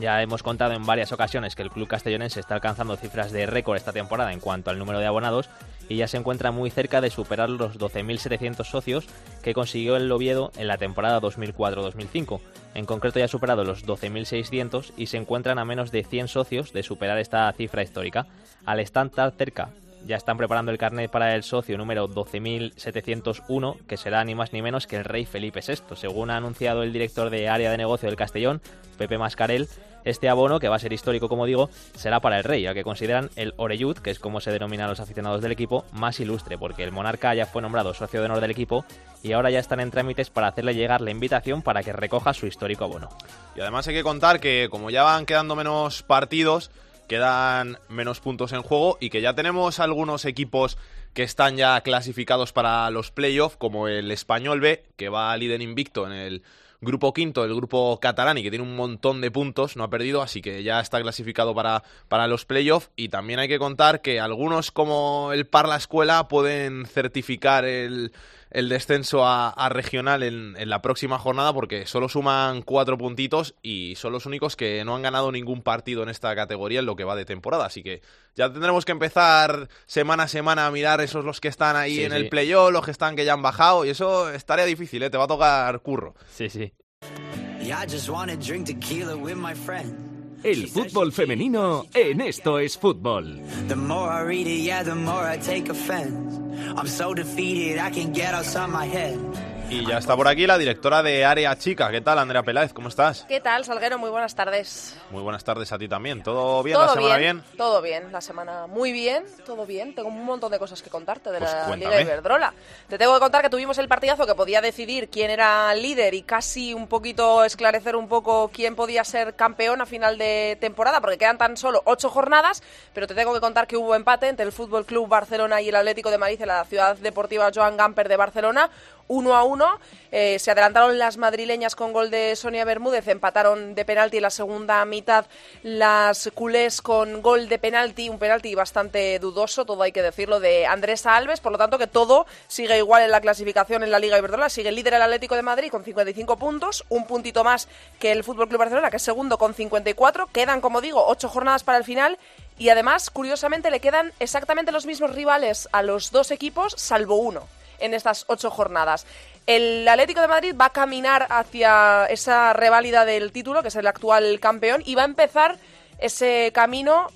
ya hemos contado en varias ocasiones que el club castellonense está alcanzando cifras de récord esta temporada en cuanto al número de abonados y ya se encuentra muy cerca de superar los 12.700 socios que consiguió el Oviedo en la temporada 2004-2005. En concreto ya ha superado los 12.600 y se encuentran a menos de 100 socios de superar esta cifra histórica. Al estar tan cerca ya están preparando el carnet para el socio número 12.701, que será ni más ni menos que el rey Felipe VI. Según ha anunciado el director de área de negocio del Castellón, Pepe Mascarel, este abono, que va a ser histórico como digo, será para el rey, ya que consideran el Oreyud, que es como se denominan los aficionados del equipo, más ilustre, porque el monarca ya fue nombrado socio de honor del equipo y ahora ya están en trámites para hacerle llegar la invitación para que recoja su histórico abono. Y además hay que contar que como ya van quedando menos partidos, quedan menos puntos en juego y que ya tenemos algunos equipos que están ya clasificados para los playoffs, como el Español B, que va líder invicto en el grupo quinto, el grupo catalán, y que tiene un montón de puntos, no ha perdido, así que ya está clasificado para, para los playoffs. Y también hay que contar que algunos, como el Parla Escuela, pueden certificar el, el descenso a, a regional en, en, la próxima jornada porque solo suman cuatro puntitos y son los únicos que no han ganado ningún partido en esta categoría en lo que va de temporada. Así que ya tendremos que empezar semana a semana a mirar esos los que están ahí Sí, en sí. el playoff, los que están que ya han bajado y eso estaría difícil, ¿eh? te va a tocar curro. Sí, sí. El fútbol femenino en Esto es Fútbol. The more I read it, yeah, the more I take offense. I'm so defeated, I can get outside my head. Y ya está por aquí la directora de Área Chica. ¿Qué tal, Andrea Peláez? ¿Cómo estás? ¿Qué tal, Salguero? Muy buenas tardes. Muy buenas tardes a ti también. ¿Todo bien todo la semana bien? Todo bien, la semana muy bien, todo bien. Tengo un montón de cosas que contarte de Pues la cuéntame. Liga Iberdrola. Te tengo que contar que tuvimos el partidazo que podía decidir quién era líder y casi un poquito esclarecer un poco quién podía ser campeón a final de temporada, porque quedan tan solo ocho jornadas, pero te tengo que contar que hubo empate entre el Fútbol Club Barcelona y el Atlético de Madrid en la ciudad deportiva Joan Gamper de Barcelona. Uno a uno, Eh, se adelantaron las madrileñas con gol de Sonia Bermúdez, empataron de penalti en la segunda mitad. Las culés con gol de penalti, un penalti bastante dudoso, todo hay que decirlo, de Andrés Alves, por lo tanto que todo sigue igual en la clasificación en la Liga Iberdrola, sigue el líder el Atlético de Madrid con 55 puntos, un puntito más que el Fútbol Club Barcelona, que es segundo con 54, quedan, como digo, ocho jornadas para el final y además, curiosamente, le quedan exactamente los mismos rivales a los dos equipos, salvo uno en estas ocho jornadas. El Atlético de Madrid va a caminar hacia esa reválida del título, que es el actual campeón, y va a empezar ese camino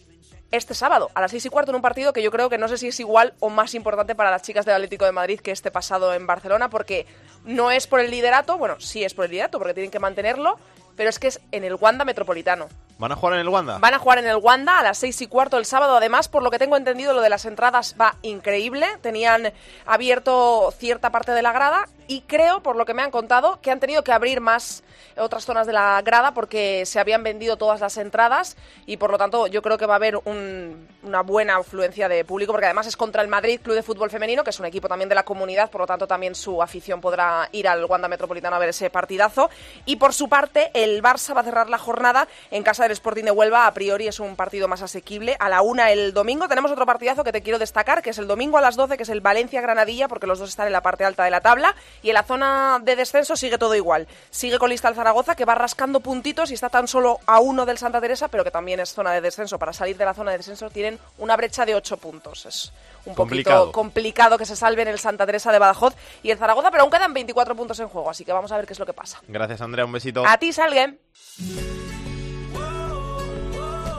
este sábado, a las seis y cuarto, en un partido que yo creo que no sé si es igual o más importante para las chicas del Atlético de Madrid que este pasado en Barcelona, porque no es por el liderato, bueno, sí es por el liderato, porque tienen que mantenerlo, pero es que es en el Wanda Metropolitano. ¿Van a jugar en el Wanda? Van a jugar en el Wanda a las seis y cuarto el sábado. Además, por lo que tengo entendido, lo de las entradas va increíble. Tenían abierto cierta parte de la grada y creo, por lo que me han contado, que han tenido que abrir más otras zonas de la grada porque se habían vendido todas las entradas y por lo tanto yo creo que va a haber un- una buena afluencia de público porque además es contra el Madrid Club de Fútbol Femenino, que es un equipo también de la comunidad, por lo tanto también su afición podrá ir al Wanda Metropolitano a ver ese partidazo. Y por su parte, el Barça va a cerrar la jornada en casa del Sporting de Huelva. A priori es un partido más asequible. A la una el domingo tenemos otro partidazo que te quiero destacar, que es el domingo a las 12, que es el Valencia-Granadilla, porque los dos están en la parte alta de la tabla. Y en la zona de descenso sigue todo igual. Sigue con lista el Zaragoza, que va rascando puntitos y está tan solo a uno del Santa Teresa, pero que también es zona de descenso. Para salir de la zona de descenso tienen una brecha de ocho puntos. Es un Complicado. poquito complicado que se salven el Santa Teresa de Badajoz y el Zaragoza, pero aún quedan 24 puntos en juego, así que vamos a ver qué es lo que pasa. Gracias, Andrea. Un besito. A ti, Salguen.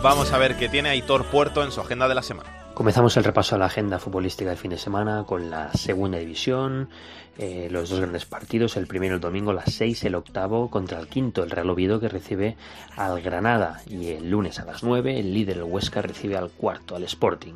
Vamos a ver qué tiene Aitor Puerto en su agenda de la semana. Comenzamos el repaso a la agenda futbolística del fin de semana con la segunda división, eh, los dos grandes partidos, el primero el domingo a las 6, el octavo contra el quinto, el Real Oviedo que recibe al Granada y el lunes a las 9 el líder el Huesca recibe al cuarto, al Sporting.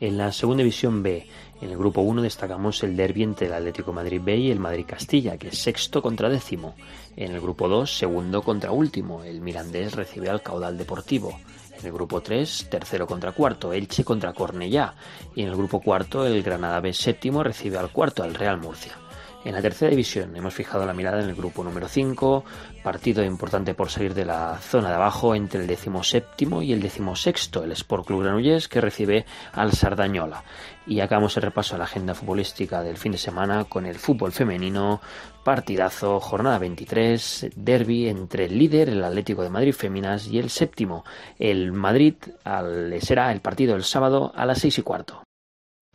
En la segunda división B, en el grupo 1 destacamos el derbi entre el Atlético Madrid B y el Madrid Castilla, que es sexto contra décimo. En el grupo 2, segundo contra último, el Mirandés recibe al Caudal Deportivo. En el grupo 3, tercero contra cuarto, Elche contra Cornellá. Y en el grupo cuarto, el Granada B séptimo recibe al cuarto, al Real Murcia. En la tercera división hemos fijado la mirada en el grupo número 5, partido importante por salir de la zona de abajo entre el decimoséptimo y el decimosexto, el Sport Club Granollers que recibe al Sardañola. Y acabamos el repaso a la agenda futbolística del fin de semana con el fútbol femenino, partidazo, jornada 23, derby entre el líder, el Atlético de Madrid Féminas, y el séptimo, el Madrid, al, será el partido el sábado a las seis y cuarto.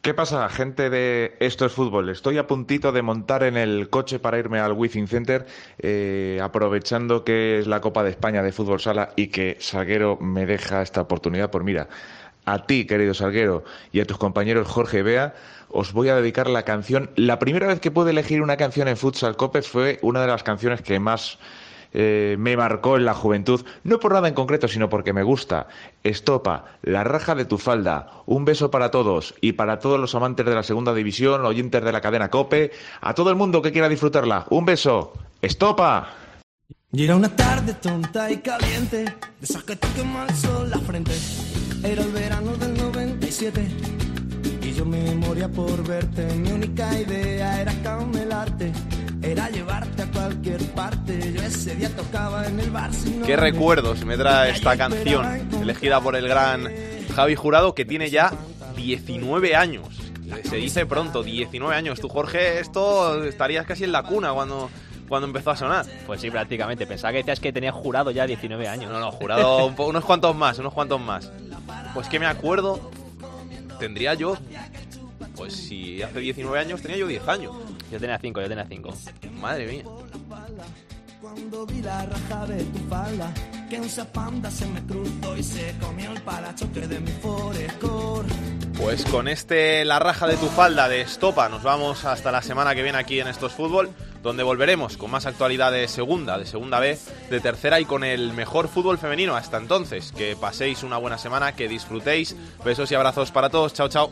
¿Qué pasa, gente de Esto es Fútbol? Estoy a puntito de montar en el coche para irme al Within Center, eh, aprovechando que es la Copa de España de Fútbol Sala y que Salguero me deja esta oportunidad. Pues mira, a ti, querido Salguero, y a tus compañeros Jorge Bea, os voy a dedicar la canción. La primera vez que pude elegir una canción en Futsal Copes fue una de las canciones que más eh, me marcó en la juventud, no por nada en concreto, sino porque me gusta. Estopa, la raja de tu falda, un beso para todos y para todos los amantes de la segunda división, oyentes de la cadena Cope, a todo el mundo que quiera disfrutarla. Un beso. Estopa. Una tarde tonta y caliente, de esas que te frente. Era el verano del 97 y yo me moría por verte. Mi única idea era era llevarte a cualquier parte. Yo ese día tocaba en el bar sin Qué nombre. recuerdos me trae esta canción, elegida por el gran Javi Jurado, que tiene ya 19 años. Se dice pronto, 19 años. Tú, Jorge, esto estarías casi en la cuna cuando, cuando empezó a sonar. Pues sí, prácticamente. Pensaba que decías que tenía jurado ya 19 años. No, no, jurado un po- unos cuantos más, unos cuantos más. Pues que me acuerdo, tendría yo, pues si hace 19 años tenía yo 10 años. Yo tenía 5, yo tenía 5. Madre mía. Cuando vi la raja de tu falda, que esa panda se me cruzó y se comió el parachoque de mi Forescore. Pues con este La raja de tu falda de Estopa nos vamos hasta la semana que viene aquí en Estos Fútbol, donde volveremos con más actualidad de segunda, de segunda B, de tercera y con el mejor fútbol femenino. Hasta entonces, que paséis una buena semana, que disfrutéis. Besos y abrazos para todos. Chao, chao.